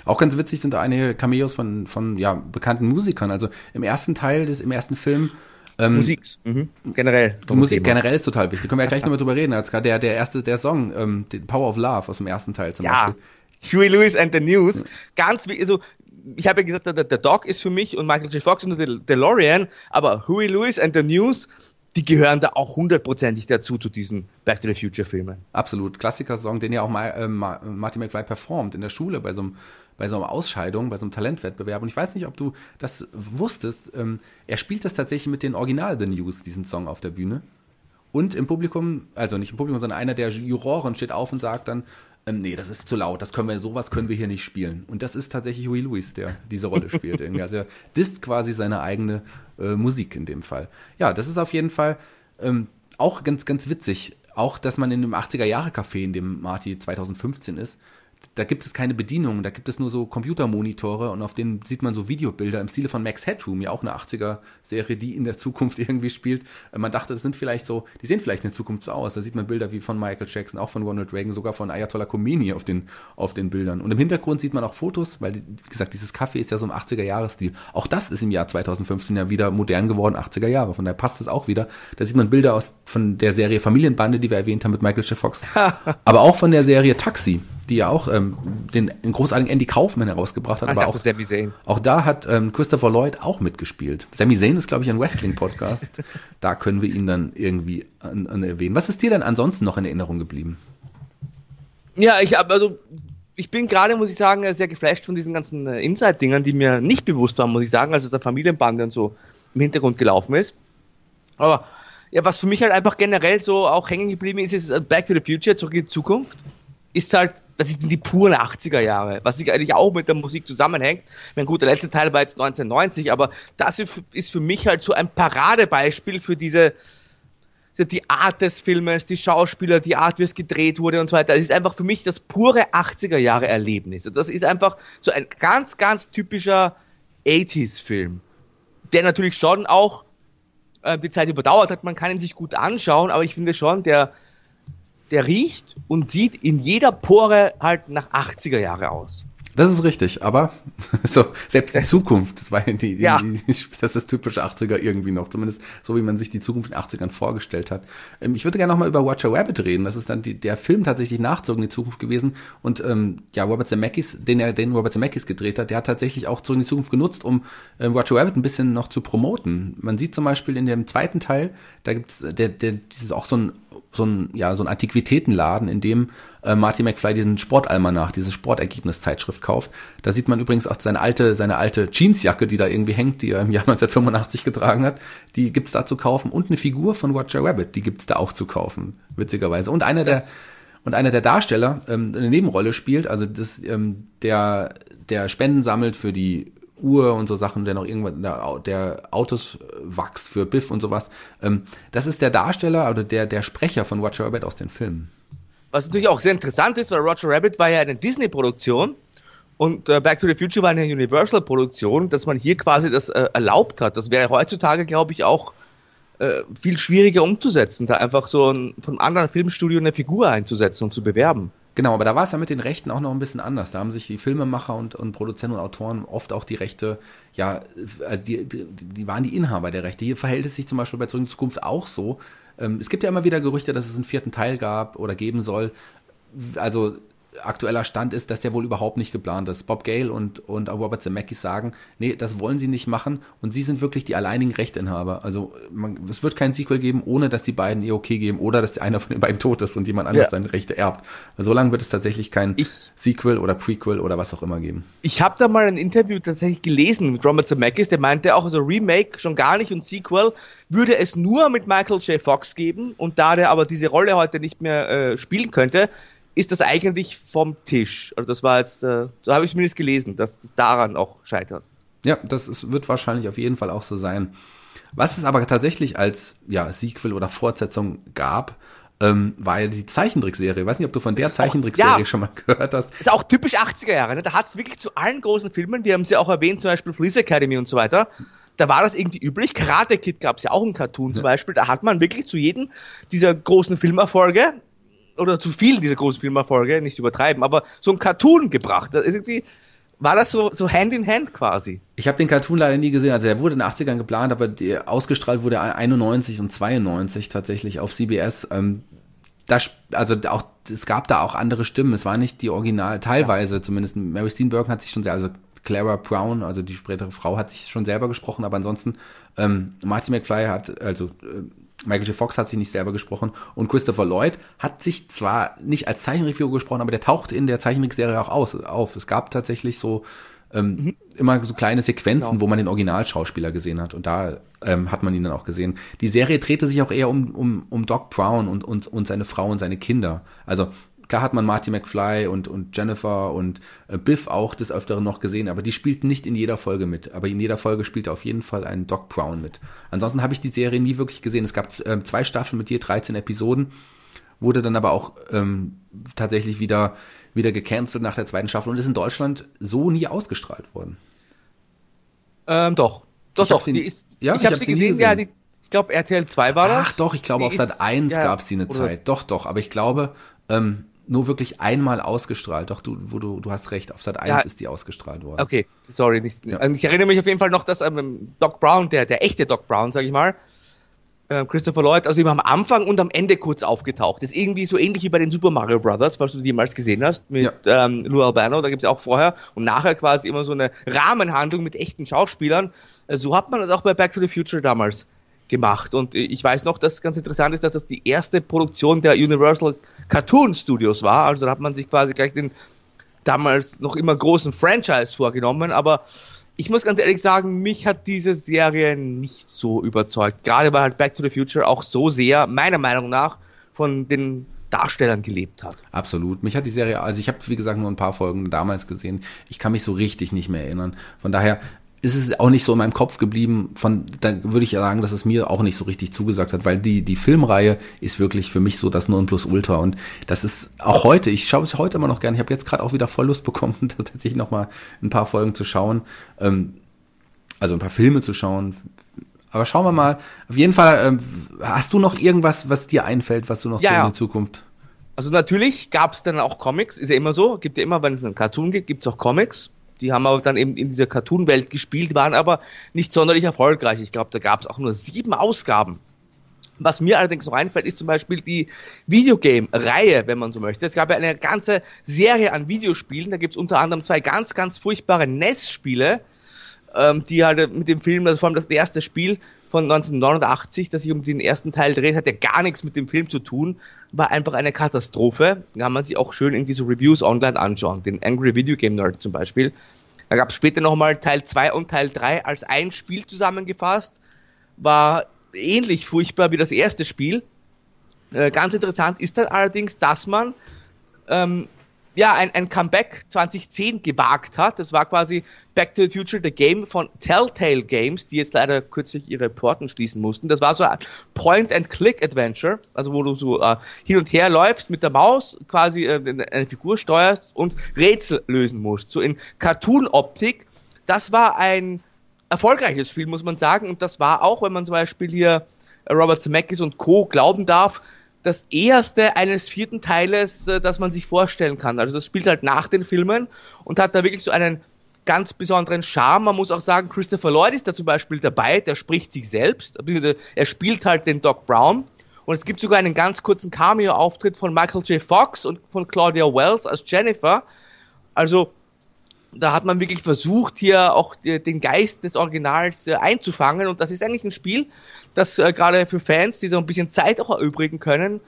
[SPEAKER 3] Auch ganz witzig sind da einige Cameos von, von ja, bekannten Musikern. Also im ersten Teil des, im ersten Film ähm,
[SPEAKER 2] Musik, mhm. generell.
[SPEAKER 3] Die Musik generell ist total wichtig. Können wir ja gleich (laughs) nochmal drüber reden. Der, der erste, der Song, ähm, Power of Love aus dem ersten Teil zum
[SPEAKER 2] Ja,
[SPEAKER 3] Beispiel.
[SPEAKER 2] Huey Lewis and the News. Ganz wie, also, ich habe ja gesagt, der, der Doc ist für mich und Michael J. Fox und der DeLorean, aber Huey Lewis and the News, die gehören da auch hundertprozentig dazu, zu diesen Back to the Future Filmen.
[SPEAKER 3] Absolut. Klassiker-Song, den ja auch Ma äh, Ma Marty McFly performt in der Schule bei so einem bei so einer Ausscheidung, bei so einem Talentwettbewerb. Und ich weiß nicht, ob du das wusstest. Ähm, er spielt das tatsächlich mit den Original The News, diesen Song auf der Bühne. Und im Publikum, also nicht im Publikum, sondern einer der Juroren steht auf und sagt dann, ähm, nee, das ist zu laut, das können wir, sowas können wir hier nicht spielen. Und das ist tatsächlich Huey Lewis, der diese Rolle (laughs) spielt. irgendwie. Also er disst quasi seine eigene äh, Musik in dem Fall. Ja, das ist auf jeden Fall ähm, auch ganz, ganz witzig. Auch, dass man in dem 80er-Jahre-Café, in dem Marty 2015 ist, da gibt es keine Bedienung, da gibt es nur so Computermonitore und auf denen sieht man so Videobilder im Stile von Max Headroom, ja auch eine 80er-Serie, die in der Zukunft (laughs) irgendwie spielt. Äh, Man dachte, das sind vielleicht so, die sehen vielleicht in der Zukunft so aus. Da sieht man Bilder wie von Michael Jackson, auch von Ronald Reagan, sogar von Ayatollah Khomeini auf den, auf den Bildern. Und im Hintergrund sieht man auch Fotos, weil, wie gesagt, dieses Café ist ja so im 80er-Jahres-Stil. Auch das ist im Jahr 2015 ja wieder modern geworden, 80er Jahre. Von daher passt es auch wieder. Da sieht man Bilder aus von der Serie Familienbande, die wir erwähnt haben mit Michael J. Fox. (laughs) aber auch von der Serie Taxi, die ja auch ähm, den, den großartigen Andy Kaufman herausgebracht hat.
[SPEAKER 2] Ah, ich
[SPEAKER 3] aber auch,
[SPEAKER 2] Sami Zayn.
[SPEAKER 3] auch da hat ähm, Christopher Lloyd auch mitgespielt. Sami Zayn ist, glaube ich, ein Wrestling-Podcast. (laughs) da können wir ihn dann irgendwie an, an erwähnen. Was ist dir denn ansonsten noch in Erinnerung geblieben?
[SPEAKER 2] Ja, ich habe also ich bin gerade, muss ich sagen, sehr geflasht von diesen ganzen äh, Inside-Dingern, die mir nicht bewusst waren, muss ich sagen, als der Familienbande und so im Hintergrund gelaufen ist. Aber ja, was für mich halt einfach generell so auch hängen geblieben ist, ist äh, Back to the Future, zurück in die Zukunft, ist halt, das sind die puren 80er Jahre, was sich eigentlich auch mit der Musik zusammenhängt. Mein gut, der letzte Teil war jetzt 1990, aber das ist für mich halt so ein Paradebeispiel für diese, die Art des Filmes, die Schauspieler, die Art, wie es gedreht wurde und so weiter. Es ist einfach für mich das pure 80er Jahre Erlebnis. Und das ist einfach so ein ganz, ganz typischer 80s-Film, der natürlich schon auch äh, die Zeit überdauert hat. Man kann ihn sich gut anschauen, aber ich finde schon, der, der riecht und sieht in jeder Pore halt nach 80er Jahre aus.
[SPEAKER 3] Das ist richtig, aber (laughs) so, selbst die Zukunft, das war die,
[SPEAKER 2] Ja.
[SPEAKER 3] die, das ist typisch 80er irgendwie noch, zumindest so wie man sich die Zukunft in den 80ern vorgestellt hat. Ähm, ich würde gerne nochmal über Watcher Rabbit reden. Das ist dann die, der Film tatsächlich nachzug in die Zukunft gewesen. Und ähm, ja, Robert Zemeckis, den er, den Robert Zemeckis gedreht hat, der hat tatsächlich auch zurück in die Zukunft genutzt, um äh, Watcher Rabbit ein bisschen noch zu promoten. Man sieht zum Beispiel in dem zweiten Teil, da gibt's der, der, dieses auch so ein so ein, ja, so ein Antiquitätenladen, in dem äh, Marty McFly diesen Sportalmanach, diese Sportergebniszeitschrift kauft. Da sieht man übrigens auch seine alte, seine alte Jeansjacke, die da irgendwie hängt, die er im Jahr (laughs) 1985 getragen hat. Die gibt's da zu kaufen und eine Figur von Roger Rabbit, die gibt's da auch zu kaufen, witzigerweise. Und einer der und einer der Darsteller ähm, eine Nebenrolle spielt, also das, ähm, der der Spenden sammelt für die Uhr und so Sachen, der noch irgendwann der, der Autos äh, wächst für Biff und sowas. Ähm, das ist der Darsteller oder der der Sprecher von Roger Rabbit aus den Filmen.
[SPEAKER 2] Was natürlich auch sehr interessant ist, weil Roger Rabbit war ja eine Disney-Produktion und äh, Back to the Future war eine Universal-Produktion, dass man hier quasi das äh, erlaubt hat. Das wäre heutzutage, glaube ich, auch äh, viel schwieriger umzusetzen, da einfach so ein, von einem anderen Filmstudio eine Figur einzusetzen und zu bewerben.
[SPEAKER 3] Genau, aber da war es ja mit den Rechten auch noch ein bisschen anders. Da haben sich die Filmemacher und, und Produzenten und Autoren oft auch die Rechte, ja, äh, die, die, die waren die Inhaber der Rechte. Hier verhält es sich zum Beispiel bei Zurück in Zukunft auch so. Ähm, es gibt ja immer wieder Gerüchte, dass es einen vierten Teil gab oder geben soll. Also aktueller Stand ist, dass der wohl überhaupt nicht geplant ist. Bob Gale und, und Robert Zemeckis sagen, nee, das wollen sie nicht machen und sie sind wirklich die alleinigen Rechteinhaber. Also man, es wird kein Sequel geben, ohne dass die beiden ihr okay geben oder dass einer von den beiden tot ist und jemand anderes
[SPEAKER 2] Ja.
[SPEAKER 3] seine Rechte erbt. So lange wird es tatsächlich kein
[SPEAKER 2] Ich-
[SPEAKER 3] Sequel oder Prequel oder was auch immer geben.
[SPEAKER 2] Ich habe da mal ein Interview tatsächlich gelesen mit Robert Zemeckis, der meinte auch, also Remake schon gar nicht und Sequel würde es nur mit Michael J. Fox geben und da der aber diese Rolle heute nicht mehr äh, spielen könnte, ist das eigentlich vom Tisch. Also das war jetzt, äh, so habe ich zumindest gelesen, dass das daran auch scheitert.
[SPEAKER 3] Ja, das ist, wird wahrscheinlich auf jeden Fall auch so sein. Was es aber tatsächlich als ja, Sequel oder Fortsetzung gab, ähm, war ja die Zeichentrickserie. Ich weiß nicht, ob du von der Zeichentrickserie
[SPEAKER 2] ja.
[SPEAKER 3] schon mal gehört hast.
[SPEAKER 2] ist auch typisch 80er Jahre, ne? da hat es wirklich zu allen großen Filmen, wir haben sie auch erwähnt, zum Beispiel Police Academy und so weiter, da war das irgendwie üblich. Karate Kid gab es ja auch einen Cartoon zum Beispiel, da hat man wirklich zu jedem dieser großen Filmerfolge oder zu vielen dieser großen Filmerfolge, nicht übertreiben, aber so ein Cartoon gebracht. Das ist irgendwie, war das so, so Hand in Hand quasi.
[SPEAKER 3] Ich habe den Cartoon leider nie gesehen. Also er wurde in den 80ern geplant, aber ausgestrahlt wurde er 91 und 92 tatsächlich auf CBS. Ähm, das, also auch, es gab da auch andere Stimmen. Es war nicht die Original, teilweise zumindest. Mary Steenburgen hat sich schon sehr, also Clara Brown, also die spätere Frau, hat sich schon selber gesprochen, aber ansonsten ähm, Marty McFly hat, also äh, Michael J. Fox hat sich nicht selber gesprochen und Christopher Lloyd hat sich zwar nicht als Zeichentrickfigur gesprochen, aber der tauchte in der Zeichentrickserie auch aus, auf. Es gab tatsächlich so ähm, immer so kleine Sequenzen,
[SPEAKER 2] Genau.
[SPEAKER 3] wo man den Originalschauspieler gesehen hat und da ähm, hat man ihn dann auch gesehen. Die Serie drehte sich auch eher um, um, um Doc Brown und, und, und seine Frau und seine Kinder. Also klar hat man Marty McFly und, und Jennifer und äh, Biff auch des Öfteren noch gesehen, aber die spielten nicht in jeder Folge mit. Aber in jeder Folge spielte auf jeden Fall ein Doc Brown mit. Ansonsten habe ich die Serie nie wirklich gesehen. Es gab ähm, zwei Staffeln mit je 13 Episoden wurde dann aber auch ähm, tatsächlich wieder wieder gecancelt nach der zweiten Staffel und ist in Deutschland so nie ausgestrahlt worden.
[SPEAKER 2] Ähm, doch. Doch, doch. die ist,
[SPEAKER 3] ja,
[SPEAKER 2] ich habe
[SPEAKER 3] hab
[SPEAKER 2] sie
[SPEAKER 3] nie
[SPEAKER 2] gesehen, ja,
[SPEAKER 3] gesehen.
[SPEAKER 2] die, ich glaube RTL 2 war das.
[SPEAKER 3] Ach doch, ich glaube
[SPEAKER 2] Die
[SPEAKER 3] auf Sat
[SPEAKER 2] ist-
[SPEAKER 3] 1
[SPEAKER 2] ja,
[SPEAKER 3] gab es die eine Zeit. Doch, doch, aber ich glaube ähm, nur wirklich einmal ausgestrahlt. Doch, du, wo du, du hast recht, auf Sat 1
[SPEAKER 2] Ja.
[SPEAKER 3] ist die ausgestrahlt worden.
[SPEAKER 2] Okay, sorry. Nicht,
[SPEAKER 3] Ja.
[SPEAKER 2] also Ich erinnere mich auf jeden Fall noch, dass ähm, Doc Brown, der, der echte Doc Brown, sag ich mal, äh, Christopher Lloyd, also immer am Anfang und am Ende kurz aufgetaucht. Das ist irgendwie so ähnlich wie bei den Super Mario Brothers, falls du die jemals gesehen hast, mit ähm, Lou Albano, da gibt's auch vorher und nachher quasi immer so eine Rahmenhandlung mit echten Schauspielern. Äh, so hat man das auch bei Back to the Future damals gemacht. Und ich weiß noch, dass ganz interessant ist, dass das die erste Produktion der Universal Cartoon Studios war. Also da hat man sich quasi gleich den damals noch immer großen Franchise vorgenommen, aber ich muss ganz ehrlich sagen, mich hat diese Serie nicht so überzeugt. Gerade weil halt Back to the Future auch so sehr, meiner Meinung nach, von den Darstellern gelebt hat.
[SPEAKER 3] Absolut. Mich hat die Serie, also ich habe wie gesagt nur ein paar Folgen damals gesehen. Ich kann mich so richtig nicht mehr erinnern. Von daher ist es auch nicht so in meinem Kopf geblieben. Von da würde ich sagen, dass es mir auch nicht so richtig zugesagt hat, weil die die Filmreihe ist wirklich für mich so das Nonplusultra und das ist auch heute. Ich schaue es heute immer noch gerne. Ich habe jetzt gerade auch wieder voll Lust bekommen, (laughs) tatsächlich noch mal ein paar Folgen zu schauen, ähm, also ein paar Filme zu schauen. Aber schauen wir mal. Auf jeden Fall, ähm, hast du noch irgendwas, was dir einfällt, was du noch
[SPEAKER 2] Ja,
[SPEAKER 3] in
[SPEAKER 2] ja.
[SPEAKER 3] die Zukunft
[SPEAKER 2] Also natürlich gab es dann auch Comics, ist ja immer so, gibt ja immer, wenn es einen Cartoon gibt, gibt es auch Comics. Die haben aber dann eben in dieser Cartoon-Welt gespielt, waren aber nicht sonderlich erfolgreich. Ich glaube, da gab es auch nur sieben Ausgaben. Was mir allerdings noch einfällt, ist zum Beispiel die Videogame-Reihe, wenn man so möchte. Es gab ja eine ganze Serie an Videospielen. Da gibt es unter anderem zwei ganz, ganz furchtbare NES-Spiele, ähm, die halt mit dem Film, also vor allem das erste Spiel von 1989, das sich um den ersten Teil dreht, hat ja gar nichts mit dem Film zu tun, war einfach eine Katastrophe. Da kann man sich auch schön irgendwie so Reviews online anschauen, den Angry Video Game Nerd zum Beispiel. Da gab es später nochmal Teil 2 und Teil 3 als ein Spiel zusammengefasst. War ähnlich furchtbar wie das erste Spiel. Äh, ganz interessant ist dann allerdings, dass man ähm, ja, ein, ein Comeback 2010 gewagt hat. Das war quasi Back to the Future, the Game von Telltale Games, die jetzt leider kürzlich ihre Porten schließen mussten. Das war so ein Point-and-Click-Adventure, also wo du so äh, hin und her läufst mit der Maus, quasi äh, eine Figur steuerst und Rätsel lösen musst. So in Cartoon-Optik. Das war ein erfolgreiches Spiel, muss man sagen. Und das war auch, wenn man zum Beispiel hier Robert Zemeckis und Co. glauben darf, das erste eines vierten Teiles, äh, das man sich vorstellen kann. Also das spielt halt nach den Filmen und hat da wirklich so einen ganz besonderen Charme. Man muss auch sagen, Christopher Lloyd ist da zum Beispiel dabei, der spricht sich selbst, er spielt halt den Doc Brown. Und es gibt sogar einen ganz kurzen Cameo-Auftritt von Michael J. Fox und von Claudia Wells als Jennifer. Also da hat man wirklich versucht, hier auch den Geist des Originals äh, einzufangen. Und das ist eigentlich ein Spiel, das äh, gerade für Fans, die so ein bisschen Zeit auch erübrigen können,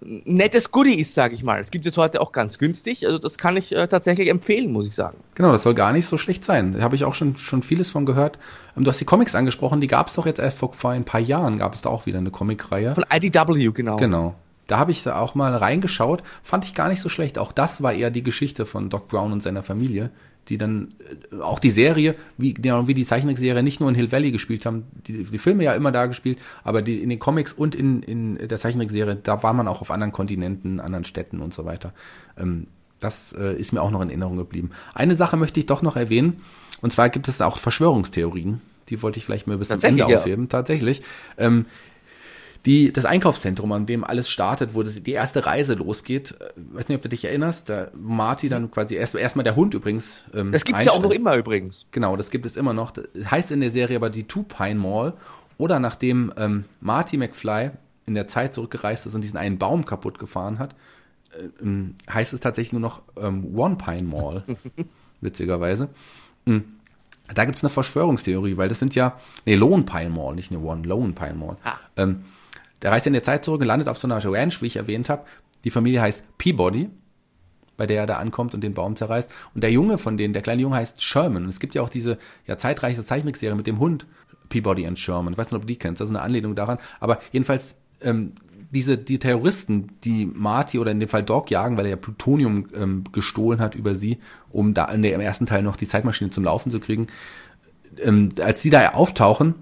[SPEAKER 2] nettes Goodie ist, sage ich mal. Es gibt es heute auch ganz günstig. Also das kann ich äh, tatsächlich empfehlen, muss ich sagen.
[SPEAKER 3] Genau, das soll gar nicht so schlecht sein. Da habe ich auch schon, schon vieles von gehört. Ähm, du hast die Comics angesprochen, die gab es doch jetzt erst vor, vor ein paar Jahren, gab es da auch wieder eine Comicreihe.
[SPEAKER 2] Von IDW, genau.
[SPEAKER 3] Genau. Da habe ich da auch mal reingeschaut, fand ich gar nicht so schlecht. Auch das war eher die Geschichte von Doc Brown und seiner Familie, die dann äh, auch die Serie, wie, genau wie die Zeichentrickserie nicht nur in Hill Valley gespielt haben, die, die Filme ja immer da gespielt, aber die in den Comics und in, in der Zeichentrickserie, da war man auch auf anderen Kontinenten, anderen Städten und so weiter. Ähm, das äh, ist mir auch noch in Erinnerung geblieben. Eine Sache möchte ich doch noch erwähnen, und zwar gibt es auch Verschwörungstheorien. Die wollte ich vielleicht mal bis zum Ende ja. aufheben, tatsächlich. Ähm, die, das Einkaufszentrum, an dem alles startet, wo das, die erste Reise losgeht, äh, weiß nicht, ob du dich erinnerst, da Marty dann quasi erst erstmal der Hund übrigens.
[SPEAKER 2] Ähm, das gibt's ja auch noch immer übrigens.
[SPEAKER 3] Genau, das gibt es immer noch. Das heißt in der Serie aber die Two Pine Mall. Oder nachdem ähm, Marty McFly in der Zeit zurückgereist ist und diesen einen Baum kaputt gefahren hat, äh, ähm, heißt es tatsächlich nur noch ähm, One Pine Mall. (laughs) witzigerweise. Mhm. Da gibt's eine Verschwörungstheorie, weil das sind ja, nee, Lone Pine Mall, nicht eine One, Lone Pine Mall. Ah. Ähm, der reist in der Zeit zurück und landet auf so einer Ranch, wie ich erwähnt habe. Die Familie heißt Peabody, bei der er da ankommt und den Baum zerreißt. Und der Junge von denen, der kleine Junge heißt Sherman. Und es gibt ja auch diese ja, zeitreiche Zeichentrickserie mit dem Hund Peabody and Sherman. Ich weiß nicht, ob du die kennst, das ist eine Anlehnung daran. Aber jedenfalls, ähm, diese, die Terroristen, die Marty oder in dem Fall Doc jagen, weil er ja Plutonium ähm, gestohlen hat über sie, um da in der, im ersten Teil noch die Zeitmaschine zum Laufen zu kriegen, ähm, als die da auftauchen,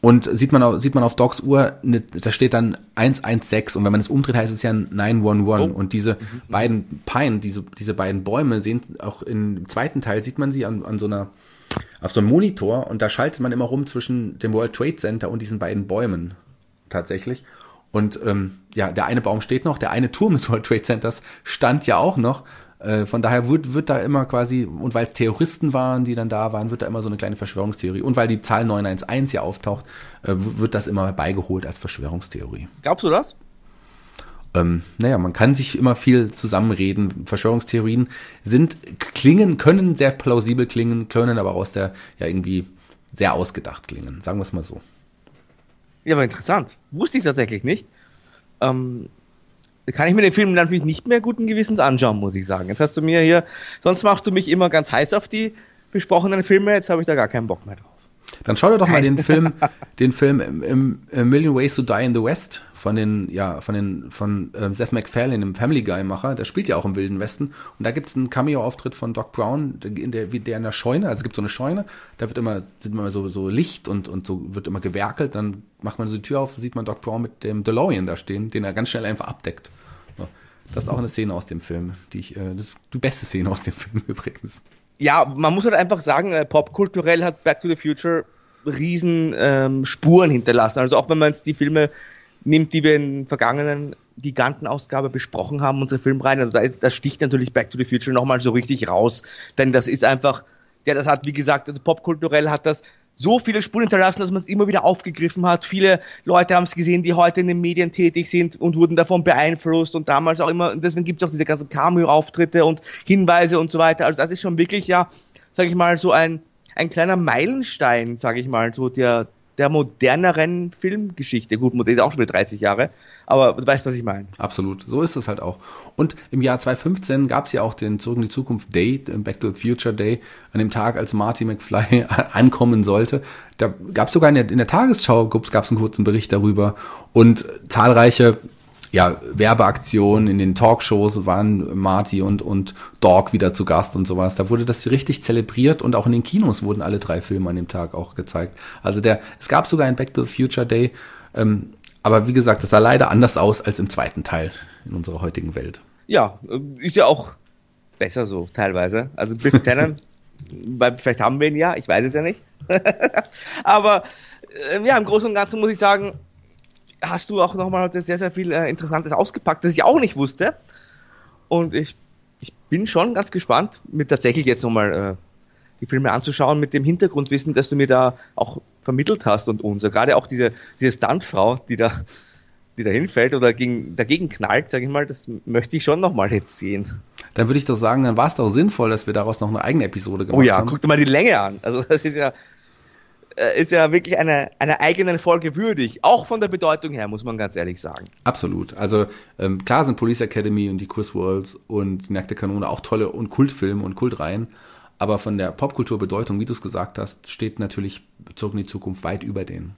[SPEAKER 3] und sieht man, auf, sieht man auf Docs Uhr, ne, da steht dann 116 und wenn man es umdreht, heißt es ja 911. Oh. Und diese mhm. beiden Pine, diese, diese beiden Bäume sehen auch im zweiten Teil, sieht man sie an, an so einer, auf so einem Monitor und da schaltet man immer rum zwischen dem World Trade Center und diesen beiden Bäumen tatsächlich. Und ähm, ja, der eine Baum steht noch, der eine Turm des World Trade Centers stand ja auch noch. Äh, von daher wird, wird da immer quasi, und weil es Terroristen waren, die dann da waren, wird da immer so eine kleine Verschwörungstheorie. Und weil die Zahl 911 hier auftaucht, äh, wird das immer beigeholt als Verschwörungstheorie.
[SPEAKER 2] Glaubst du das?
[SPEAKER 3] Ähm, naja, man kann sich immer viel zusammenreden. Verschwörungstheorien sind, klingen, können sehr plausibel klingen, können aber aus der, ja, irgendwie sehr ausgedacht klingen. Sagen wir es mal so.
[SPEAKER 2] Ja, aber interessant. Wusste ich tatsächlich nicht. Ähm, kann ich mir den Film natürlich nicht mehr guten Gewissens anschauen, muss ich sagen. Jetzt hast du mir hier, sonst machst du mich immer ganz heiß auf die besprochenen Filme, jetzt habe ich da gar keinen Bock mehr drauf.
[SPEAKER 3] Dann schau dir doch mal (laughs) den Film, den Film im, im, im Million Ways to Die in the West von den, ja, von den, von äh, Seth MacFarlane, dem Family Guy Macher. Der spielt ja auch im Wilden Westen. Und da gibt's einen Cameo-Auftritt von Doc Brown, in der, der in der Scheune, also es gibt so eine Scheune, da wird immer, sind immer so, so Licht und, und so wird immer gewerkelt. Dann macht man so die Tür auf, sieht man Doc Brown mit dem DeLorean da stehen, den er ganz schnell einfach abdeckt. Das ist auch eine Szene aus dem Film, die ich, äh, das ist die beste Szene aus dem (laughs) Film übrigens.
[SPEAKER 2] Ja, man muss halt einfach sagen, äh, popkulturell hat Back to the Future riesen ähm, Spuren hinterlassen. Also auch wenn man jetzt die Filme nimmt, die wir in den vergangenen Gigantenausgabe besprochen haben, unsere Filmreihen. Also da, ist, da sticht natürlich Back to the Future nochmal so richtig raus. Denn das ist einfach, ja, das hat, wie gesagt, also popkulturell hat das so viele Spuren hinterlassen, dass man es immer wieder aufgegriffen hat. Viele Leute haben es gesehen, die heute in den Medien tätig sind und wurden davon beeinflusst und damals auch immer, deswegen gibt es auch diese ganzen Cameo-Auftritte und Hinweise und so weiter. Also das ist schon wirklich ja, sag ich mal, so ein, ein kleiner Meilenstein, sag ich mal, so der, der moderneren Filmgeschichte. Gut, modern ist auch schon wieder 30 Jahre, aber du weißt, was ich meine.
[SPEAKER 3] Absolut, so ist es halt auch. Und im Jahr 2015 gab es ja auch den Zurück in die Zukunft Day, den Back to the Future Day, an dem Tag, als Marty McFly (laughs) ankommen sollte. Da gab es sogar in der, in der Tagesschau, gab es einen kurzen Bericht darüber und zahlreiche ja, Werbeaktionen in den Talkshows waren Marty und, und Dog wieder zu Gast und sowas. Da wurde das richtig zelebriert und auch in den Kinos wurden alle drei Filme an dem Tag auch gezeigt. Also der, es gab sogar ein Back to the Future Day, ähm, aber wie gesagt, es sah leider anders aus als im zweiten Teil in unserer heutigen Welt.
[SPEAKER 2] Ja, ist ja auch besser so teilweise. Also Biff (laughs) Tannen, vielleicht haben wir ihn ja, ich weiß es ja nicht. (laughs) aber äh, ja, im Großen und Ganzen muss ich sagen, hast du auch nochmal heute sehr, sehr viel äh, Interessantes ausgepackt, das ich auch nicht wusste. Und ich, ich bin schon ganz gespannt, mir tatsächlich jetzt nochmal äh, die Filme anzuschauen, mit dem Hintergrundwissen, dass du mir da auch vermittelt hast und uns. Gerade auch diese, diese Stuntfrau, die da, die da hinfällt oder gegen, dagegen knallt, sag ich mal, das möchte ich schon nochmal jetzt sehen.
[SPEAKER 3] Dann würde ich doch sagen, dann war es doch sinnvoll, dass wir daraus noch eine eigene Episode gemacht haben.
[SPEAKER 2] Oh ja,
[SPEAKER 3] haben.
[SPEAKER 2] guck dir mal die Länge an. Also das ist ja, äh, ist ja wirklich eine, eine eigene Folge würdig. Auch von der Bedeutung her, muss man ganz ehrlich sagen.
[SPEAKER 3] Absolut. Also ähm, klar sind Police Academy und die Quiz Worlds und die Nackte Kanone auch tolle und Kultfilme und Kultreihen. Aber von der Popkulturbedeutung, wie du es gesagt hast, steht natürlich Zurück in die Zukunft weit über denen.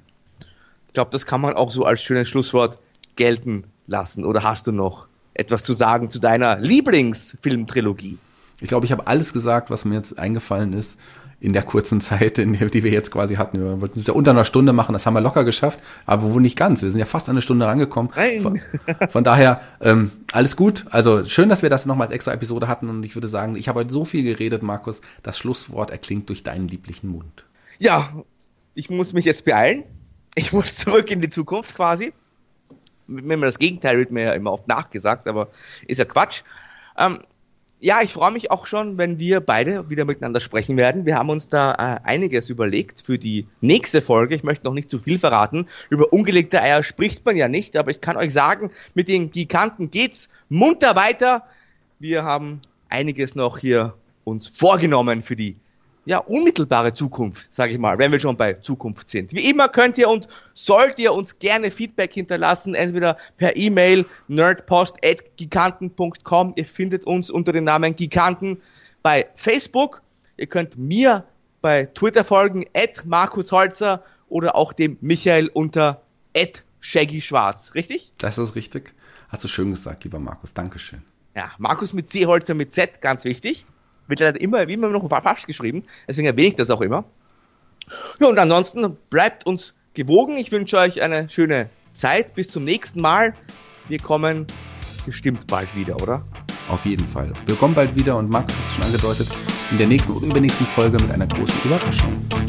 [SPEAKER 2] Ich glaube, das kann man auch so als schönes Schlusswort gelten lassen. Oder hast du noch etwas zu sagen zu deiner Lieblingsfilmtrilogie?
[SPEAKER 3] Ich glaube, ich habe alles gesagt, was mir jetzt eingefallen ist in der kurzen Zeit, in der, die wir jetzt quasi hatten. Wir wollten es ja unter einer Stunde machen, das haben wir locker geschafft, aber wohl nicht ganz. Wir sind ja fast eine Stunde rangekommen.
[SPEAKER 2] Nein.
[SPEAKER 3] Von, von daher, ähm, alles gut. Also schön, dass wir das nochmal als extra Episode hatten und ich würde sagen, ich habe heute so viel geredet, Markus. Das Schlusswort erklingt durch deinen lieblichen Mund.
[SPEAKER 2] Ja, ich muss mich jetzt beeilen. Ich muss zurück in die Zukunft quasi. Wenn man das Gegenteil wird mir ja immer oft nachgesagt, aber ist ja Quatsch. Ähm, ja, ich freue mich auch schon, wenn wir beide wieder miteinander sprechen werden. Wir haben uns da äh, einiges überlegt für die nächste Folge. Ich möchte noch nicht zu viel verraten. Über ungelegte Eier spricht man ja nicht, aber ich kann euch sagen, mit den Giganten geht's munter weiter. Wir haben einiges noch hier uns vorgenommen für die ja, unmittelbare Zukunft, sage ich mal, wenn wir schon bei Zukunft sind. Wie immer könnt ihr und sollt ihr uns gerne Feedback hinterlassen, entweder per E-Mail nerdpost.giganten.com. Ihr findet uns unter dem Namen Giganten bei Facebook. Ihr könnt mir bei Twitter folgen, at Markus Holzer oder auch dem Michael unter at Shaggy Schwarz. Richtig?
[SPEAKER 3] Das ist richtig. Hast du schön gesagt, lieber Markus. Dankeschön.
[SPEAKER 2] Ja, Markus mit C, Holzer mit Z, ganz wichtig leider immer, wie immer noch falsch geschrieben. Deswegen erwähne ich das auch immer. Ja, und ansonsten bleibt uns gewogen. Ich wünsche euch eine schöne Zeit. Bis zum nächsten Mal. Wir kommen bestimmt bald wieder, oder?
[SPEAKER 3] Auf jeden Fall. Wir kommen bald wieder und Max hat es schon angedeutet, in der nächsten oder übernächsten Folge mit einer großen Überraschung.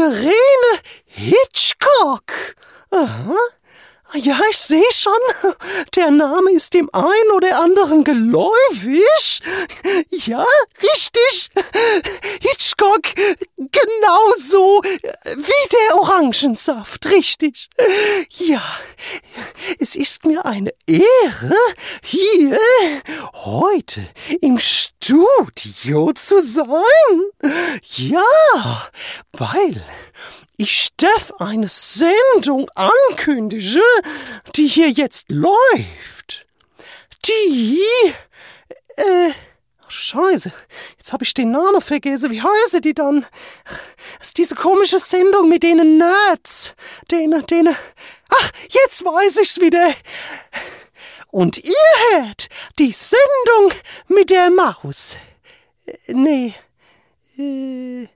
[SPEAKER 1] Ist Ja, ich sehe schon, der Name ist dem einen oder anderen geläufig. Ja, richtig. Hitchcock, Genau so wie der Orangensaft, richtig. Ja, es ist mir eine Ehre, hier heute im Studio zu sein. Ja, weil ich darf eine Sendung ankündige, die hier jetzt läuft. Die, äh, Scheiße, jetzt habe ich den Namen vergessen. Wie heiße die dann? Das ist diese komische Sendung mit denen Nerds. Denen, denen. Ach, jetzt weiß ich's wieder. Und ihr hört die Sendung mit der Maus. Äh, nee. Äh.